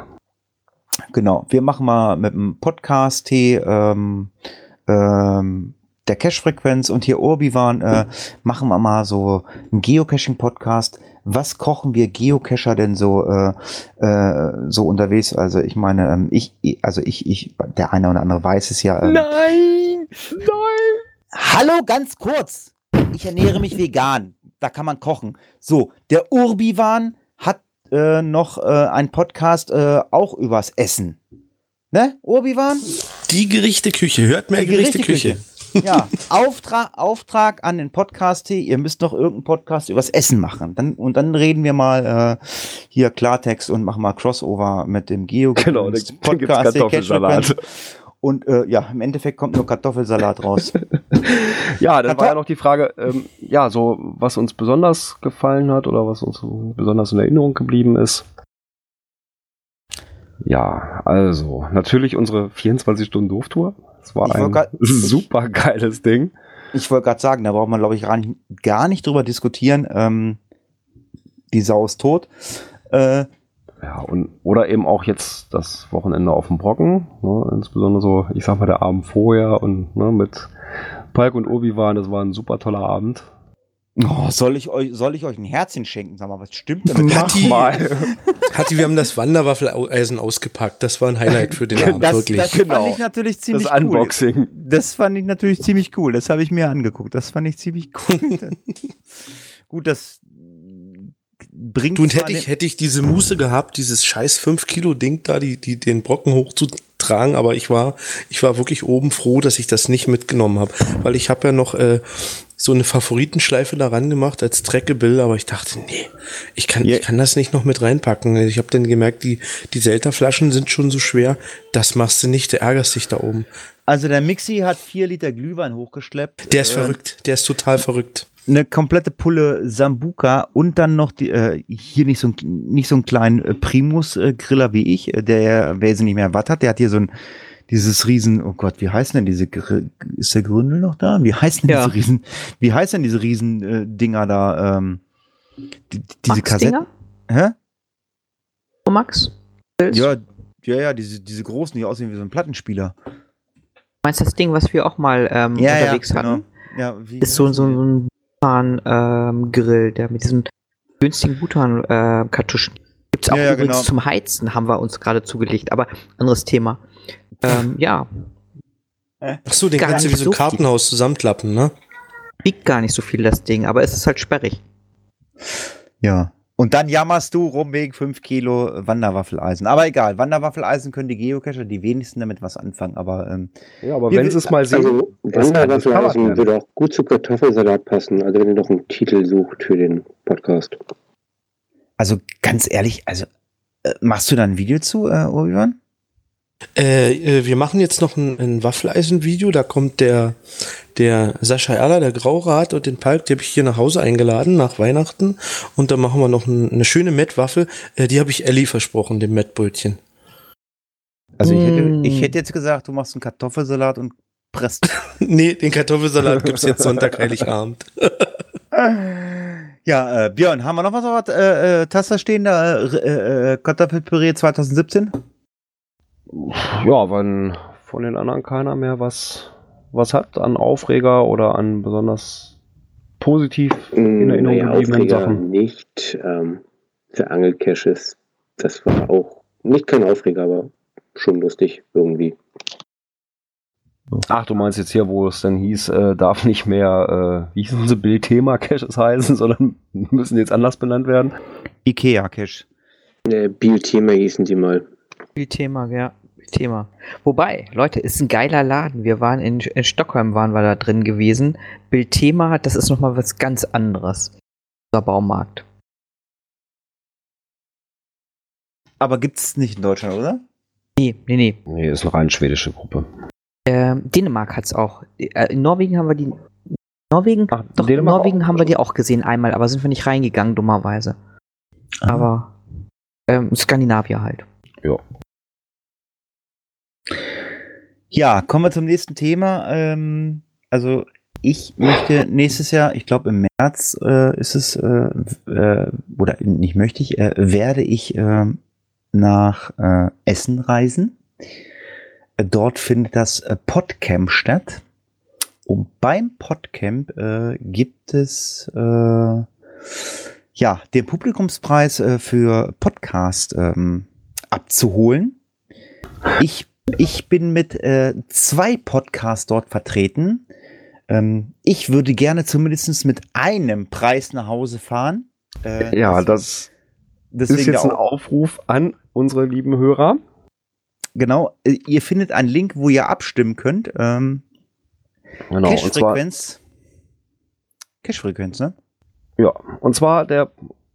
D: Genau, wir machen mal mit dem Podcast T ähm, ähm, der Cache-Frequenz und hier Urbi-Waren, äh, machen wir mal so einen Geocaching-Podcast. Was kochen wir Geocacher denn so äh, äh, so unterwegs? Also ich meine, ähm, ich, also ich, ich, der eine oder andere weiß es ja. Ähm,
I: Nein! Nein!
D: Hallo, ganz kurz. Ich ernähre mich vegan. Da kann man kochen. So, der Urbiwan hat äh, noch äh, einen Podcast äh, auch übers Essen. Ne, Urbiwan?
H: Die Gerichte Küche. Hört mehr
D: Die
H: Gerichte Küche.
D: Ja, Auftrag, Auftrag an den Podcast hier. Ihr müsst noch irgendeinen Podcast übers Essen machen. Dann, und dann reden wir mal äh, hier Klartext und machen mal Crossover mit dem Geo
C: Genau, dann- dann gibt's
D: hier,
C: Kartoffelsalat.
D: Und äh, ja, im Endeffekt kommt nur Kartoffelsalat raus.
C: Ja, dann war ja noch die Frage, ähm, ja, so was uns besonders gefallen hat oder was uns so besonders in Erinnerung geblieben ist. Ja, also natürlich unsere 24 Stunden Dooftour. Das war ein
D: grad-
C: super geiles Ding.
D: Ich wollte gerade sagen, da braucht man, glaube ich, gar nicht, gar nicht drüber diskutieren. Ähm, die Sau ist tot. Äh,
C: Ja, und oder eben auch jetzt das Wochenende auf dem Brocken, ne, insbesondere so, ich sag mal, der Abend vorher und ne, mit Palk und Obi waren, das war ein super toller Abend.
D: Oh, soll, ich euch, soll ich euch ein Herzchen schenken? Sag mal, was stimmt denn
H: Hatti,
C: mal.
H: Hatti, wir haben das Wanderwaffeleisen ausgepackt. Das war ein Highlight für den Abend,
D: das,
H: wirklich.
D: das
C: Genau.
D: fand ich natürlich ziemlich
C: Das
D: cool.
C: Unboxing.
D: Das fand ich natürlich ziemlich cool. Das habe ich mir angeguckt. Das fand ich ziemlich cool. Gut, das bringt
H: Du, und hätte ich, hätte ich diese Muße gehabt, dieses scheiß 5-Kilo-Ding da, die, die, den Brocken hochzutragen, aber ich war, ich war wirklich oben froh, dass ich das nicht mitgenommen habe. Weil ich habe ja noch äh, so eine Favoritenschleife daran gemacht als Trackable, aber ich dachte, nee, ich kann,
D: Ja.
H: ich kann das nicht noch mit reinpacken. Ich habe dann gemerkt, die, die Zelta-Flaschen sind schon so schwer, das machst du nicht, du ärgerst dich da oben.
D: Also der Mixi hat vier Liter Glühwein hochgeschleppt.
H: Der ist
D: Äh,
H: verrückt, der ist total verrückt.
D: Eine komplette Pulle Sambuka und dann noch die, äh, hier nicht so, ein- nicht so einen kleinen äh, Primus-Griller wie ich, äh, der wesentlich mehr Watt hat. Der hat hier so ein dieses Riesen, oh Gott, wie heißen denn diese, ist der Gründel noch da? Wie heißen denn
J: Ja.
D: diese Riesen, wie heißen denn diese Riesen äh, Dinger da, ähm, die, die- diese Kassetten?
J: Max-Dinger?
D: Hä?
J: Oh, Max?
D: Ja, ja, ja, diese, diese großen, die aussehen wie so ein Plattenspieler.
J: Meinst du das Ding, was wir auch mal ähm,
D: Ja, ja,
J: unterwegs
D: genau.
J: hatten?
D: Ja, wie
J: Ist so, so ein Bhutan-Grill, der mit diesen günstigen Bhutan-Kartuschen. Gibt's auch
D: Ja, ja,
J: übrigens
D: genau.
J: zum Heizen, haben wir uns gerade zugelegt, aber anderes Thema. Ähm, ja,
H: Ach so, den
J: Gar
H: kannst du wie so ein Kartenhaus zusammenklappen, ne?
J: wiegt gar nicht so viel das Ding, aber es ist halt sperrig.
D: Ja. Und dann jammerst du rum wegen 5 Kilo Wanderwaffeleisen. Aber egal, Wanderwaffeleisen können die Geocacher die wenigsten damit was anfangen. Aber ähm,
C: Ja, aber wenn sie es mal sehen,
F: Also Wanderwaffeleisen würde auch gut zu Kartoffelsalat passen, also wenn ihr noch einen Titel sucht für den Podcast.
D: also ganz ehrlich, also äh, machst du da ein Video zu, äh, Obi-Wan?
H: Äh, äh, wir machen jetzt noch ein, ein Waffeleisen-Video. Da kommt der, der Sascha Erler, der Graurat und den Palk, die habe ich hier nach Hause eingeladen nach Weihnachten. Und da machen wir noch ein, eine schöne Mettwaffel. Äh, die habe ich Ellie versprochen, dem Mettbrötchen.
D: Also ich hätte,
J: Mm.
D: ich hätte jetzt gesagt, du machst einen Kartoffelsalat und presst.
H: nee, den Kartoffelsalat gibt's jetzt Sonntag, Heiligabend.
D: ja, äh, Björn, haben wir noch was auf der äh, äh, Tasse stehen? Da, äh, äh, Kartoffelpüree 2017?
C: Ja, wenn von den anderen keiner mehr was, was hat an Aufreger oder an besonders positiv in Erinnerung
F: Naja,
C: gebliebenen
F: Aufreger
C: Sachen.
F: nicht. Ähm, der Angelcaches, das war auch nicht kein Aufreger, aber schon lustig irgendwie.
C: Ach, du meinst jetzt hier, wo es dann hieß, äh, darf nicht mehr, äh, wie hießen sie, Bildthema-Caches heißen, sondern müssen jetzt anders benannt werden?
D: Ikea-Cache.
F: Äh, Biel-Thema hießen die mal.
J: Thema, ja. Thema. Wobei, Leute, ist ein geiler Laden. Wir waren in, in Stockholm, waren wir da drin gewesen. Bildthema, das ist nochmal was ganz anderes. Unser Baumarkt.
D: Aber gibt's nicht in Deutschland, oder?
J: Nee, nee, nee.
C: Nee, ist eine rein schwedische Gruppe.
J: Ähm, Dänemark hat's auch. Äh, in Norwegen haben wir die. Norwegen? Doch, in
C: Dänemark
J: Norwegen haben wir die auch gesehen einmal, aber sind wir nicht reingegangen, dummerweise. Aber ähm, Skandinavier halt.
C: Ja.
D: Ja, kommen wir zum nächsten Thema. Ähm, also ich möchte nächstes Jahr, ich glaube im März äh, ist es, äh, äh, oder nicht möchte ich, äh, werde ich äh, nach äh, Essen reisen. Äh, Dort findet das äh, Podcamp statt. Und beim Podcamp äh, gibt es äh, ja den Publikumspreis äh, für Podcast ähm, abzuholen. Ich, ich bin mit äh, zwei Podcasts dort vertreten. Ähm, ich würde gerne zumindest mit einem Preis nach Hause fahren. Äh,
C: Ja, das ist jetzt ein Aufruf an unsere lieben Hörer.
D: Genau, äh, ihr findet einen Link, wo ihr abstimmen könnt. Ähm,
C: Genau.
D: Cache-Frequenz, ne?
C: Ja, und zwar der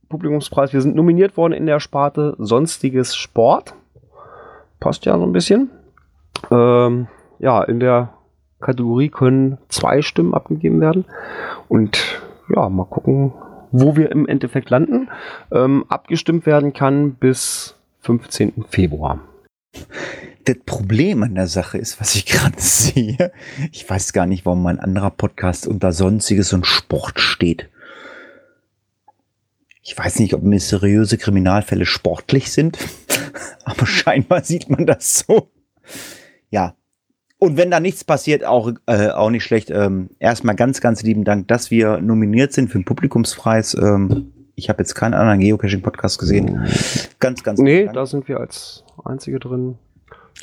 C: Publikumspreis. Wir sind nominiert worden in der Sparte Sonstiges Sport. Passt ja so ein bisschen. Ähm, ja, in der Kategorie können zwei Stimmen abgegeben werden. Und ja, mal gucken, wo wir im Endeffekt landen. Ähm, abgestimmt werden kann bis 15. Februar.
D: Das Problem an der Sache ist, was ich gerade sehe, ich weiß gar nicht, warum mein anderer Podcast unter Sonstiges und Sport steht. Ich weiß nicht, ob mysteriöse Kriminalfälle sportlich sind, aber scheinbar sieht man das so. Ja. Und wenn da nichts passiert, auch, äh, auch nicht schlecht. Ähm, erstmal ganz, ganz lieben Dank, dass wir nominiert sind für den Publikumspreis. Ähm, ich habe jetzt keinen anderen Geocaching-Podcast gesehen. Ganz, ganz
C: Nee, da sind wir als Einzige drin.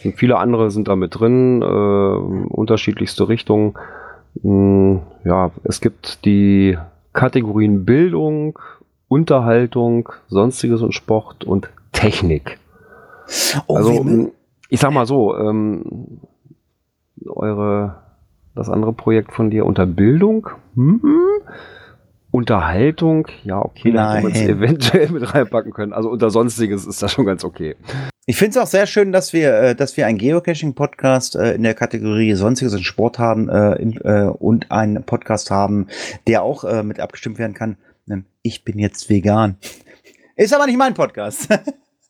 C: Und viele andere sind da mit drin, äh, unterschiedlichste Richtungen. Hm, ja, es gibt die Kategorien Bildung, Unterhaltung, Sonstiges und Sport und Technik.
D: Oh,
C: also, hm, ich sag mal so, ähm, eure, das andere Projekt von dir unter Bildung, hm, Unterhaltung, ja, okay, da hätte man eventuell mit reinpacken können. Also unter Sonstiges ist das schon ganz okay.
D: Ich finde es auch sehr schön, dass wir, äh, dass wir einen Geocaching-Podcast äh, in der Kategorie Sonstiges und Sport haben äh, in, äh, und einen Podcast haben, der auch äh, mit abgestimmt werden kann. Ähm, Ich bin jetzt vegan. Ist aber nicht mein Podcast.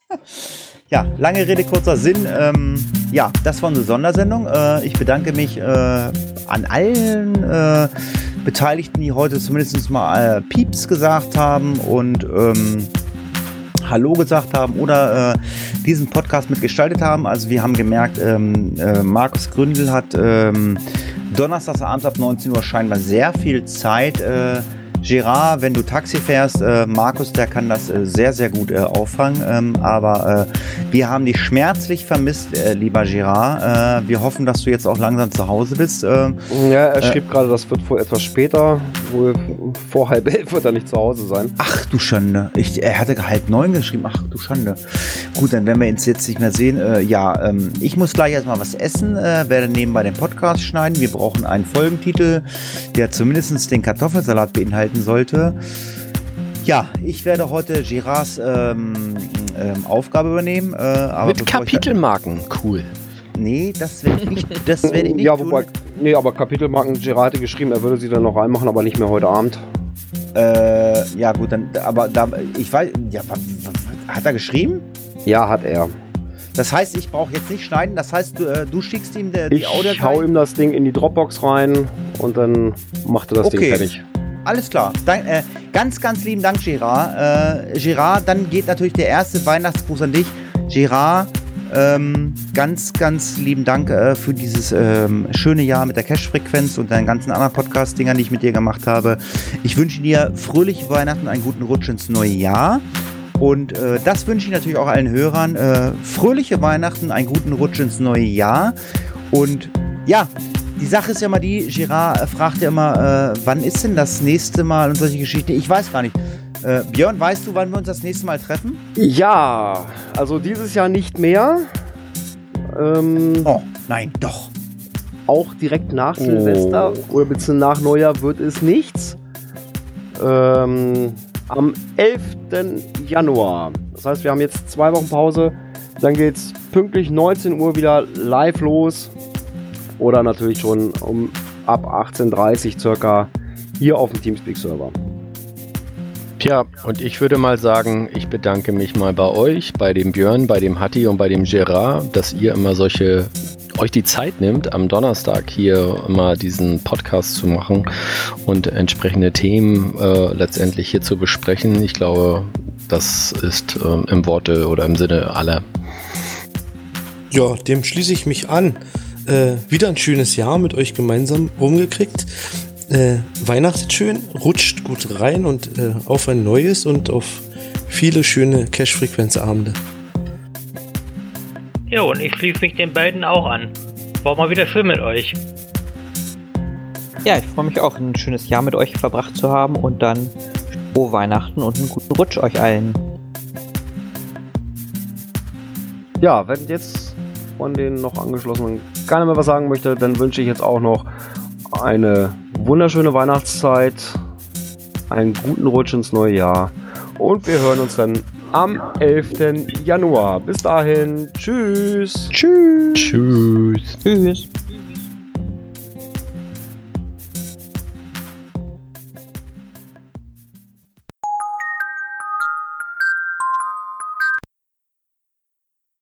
D: ja, lange Rede, kurzer Sinn. Ähm, ja, das war unsere Sondersendung. Äh, ich bedanke mich äh, an allen äh, Beteiligten, die heute zumindest mal äh, Pieps gesagt haben und ähm, Hallo gesagt haben oder äh, diesen Podcast mitgestaltet haben. Also wir haben gemerkt, ähm, äh, Markus Gründel hat ähm, donnerstags abends ab 19 Uhr scheinbar sehr viel Zeit. Äh, Gerard, wenn du Taxi fährst, äh, Markus, der kann das äh, sehr, sehr gut äh, auffangen. Ähm, aber äh, wir haben dich schmerzlich vermisst, äh, lieber Gerard. Äh, wir hoffen, dass du jetzt auch langsam zu Hause bist.
C: Ja, er schrieb gerade, das wird wohl etwas später, wohl vor halb elf wird er nicht zu Hause sein.
D: Ach du Schande. Ich, er hatte halb neun geschrieben. Ach du Schande. Gut, dann werden wir uns jetzt nicht mehr sehen. Ja, ähm, ich muss gleich erstmal was essen, werde nebenbei den Podcast schneiden. Wir brauchen einen Folgentitel, der zumindest den Kartoffelsalat beinhalten sollte. Ja, ich werde heute Girards ähm, ähm, Aufgabe übernehmen. Äh, aber
I: Mit
D: ich-
I: Kapitelmarken, cool.
D: Nee, das werde ich nicht, das werde ich nicht
C: ja,
D: tun.
C: wobei, nee, aber Kapitelmarken, Gerard hatte geschrieben, er würde sie dann noch reinmachen, aber nicht mehr heute Abend.
D: Äh, ja gut, dann, aber da, ich weiß, ja, hat er geschrieben?
C: Ja, hat er.
D: Das heißt, ich brauche jetzt nicht schneiden. Das heißt, du, äh, du schickst ihm die, die
C: Ich
D: Audio.
C: hau ihm das Ding in die Dropbox rein und dann macht er das Ding
D: Okay.
C: fertig.
D: Alles klar. Dank, äh, ganz, ganz lieben Dank, Gerard. Äh, Gerard, dann geht natürlich der erste Weihnachtsgruß an dich. Gerard, ähm, ganz, ganz lieben Dank äh, für dieses ähm, schöne Jahr mit der Cash-Frequenz und deinen ganzen anderen Podcast-Dingern, die ich mit dir gemacht habe. Ich wünsche dir fröhliche Weihnachten, einen guten Rutsch ins neue Jahr. Und äh, das wünsche ich natürlich auch allen Hörern. Äh, fröhliche Weihnachten, einen guten Rutsch ins neue Jahr. Und ja, die Sache ist ja mal die, Girard äh, fragt ja immer, äh, wann ist denn das nächste Mal und solche Geschichten. Ich weiß gar nicht. Äh, Björn, weißt du, wann wir uns das nächste Mal treffen?
C: Ja, also dieses Jahr nicht mehr. Ähm,
D: oh, nein, doch.
C: Auch direkt nach
D: Oh.
C: Silvester oder beziehungsweise nach Neujahr wird es nichts. Ähm, am 11. Januar. Das heißt, wir haben jetzt zwei Wochen Pause. Dann geht es pünktlich 19 Uhr wieder live los. Oder natürlich schon um ab 18.30 Uhr circa hier auf dem Teamspeak-Server.
I: Tja, und ich würde mal sagen, ich bedanke mich mal bei euch, bei dem Björn, bei dem Hatti und bei dem Gerard, dass ihr immer solche euch die Zeit nimmt, am Donnerstag hier immer diesen Podcast zu machen und entsprechende Themen äh, letztendlich hier zu besprechen. Ich glaube, das ist ähm, im Worte oder im Sinne aller.
H: Ja, dem schließe ich mich an. Äh, wieder ein schönes Jahr mit euch gemeinsam rumgekriegt. Äh, Weihnachten schön, rutscht gut rein und äh, auf ein neues und auf viele schöne Cash-Frequenz-Abende.
L: Ja, und ich schließe mich den beiden auch an. War mal wieder schön mit euch.
J: Ja, ich freue mich auch, ein schönes Jahr mit euch verbracht zu haben und dann frohe Weihnachten und einen guten Rutsch euch allen.
C: Ja, wenn jetzt von den noch angeschlossenen keiner mehr was sagen möchte, dann wünsche ich jetzt auch noch eine wunderschöne Weihnachtszeit, einen guten Rutsch ins neue Jahr und wir hören uns dann am 11. Januar. Bis dahin, tschüss.
J: Tschüss.
I: Tschüss.
J: Tschüss.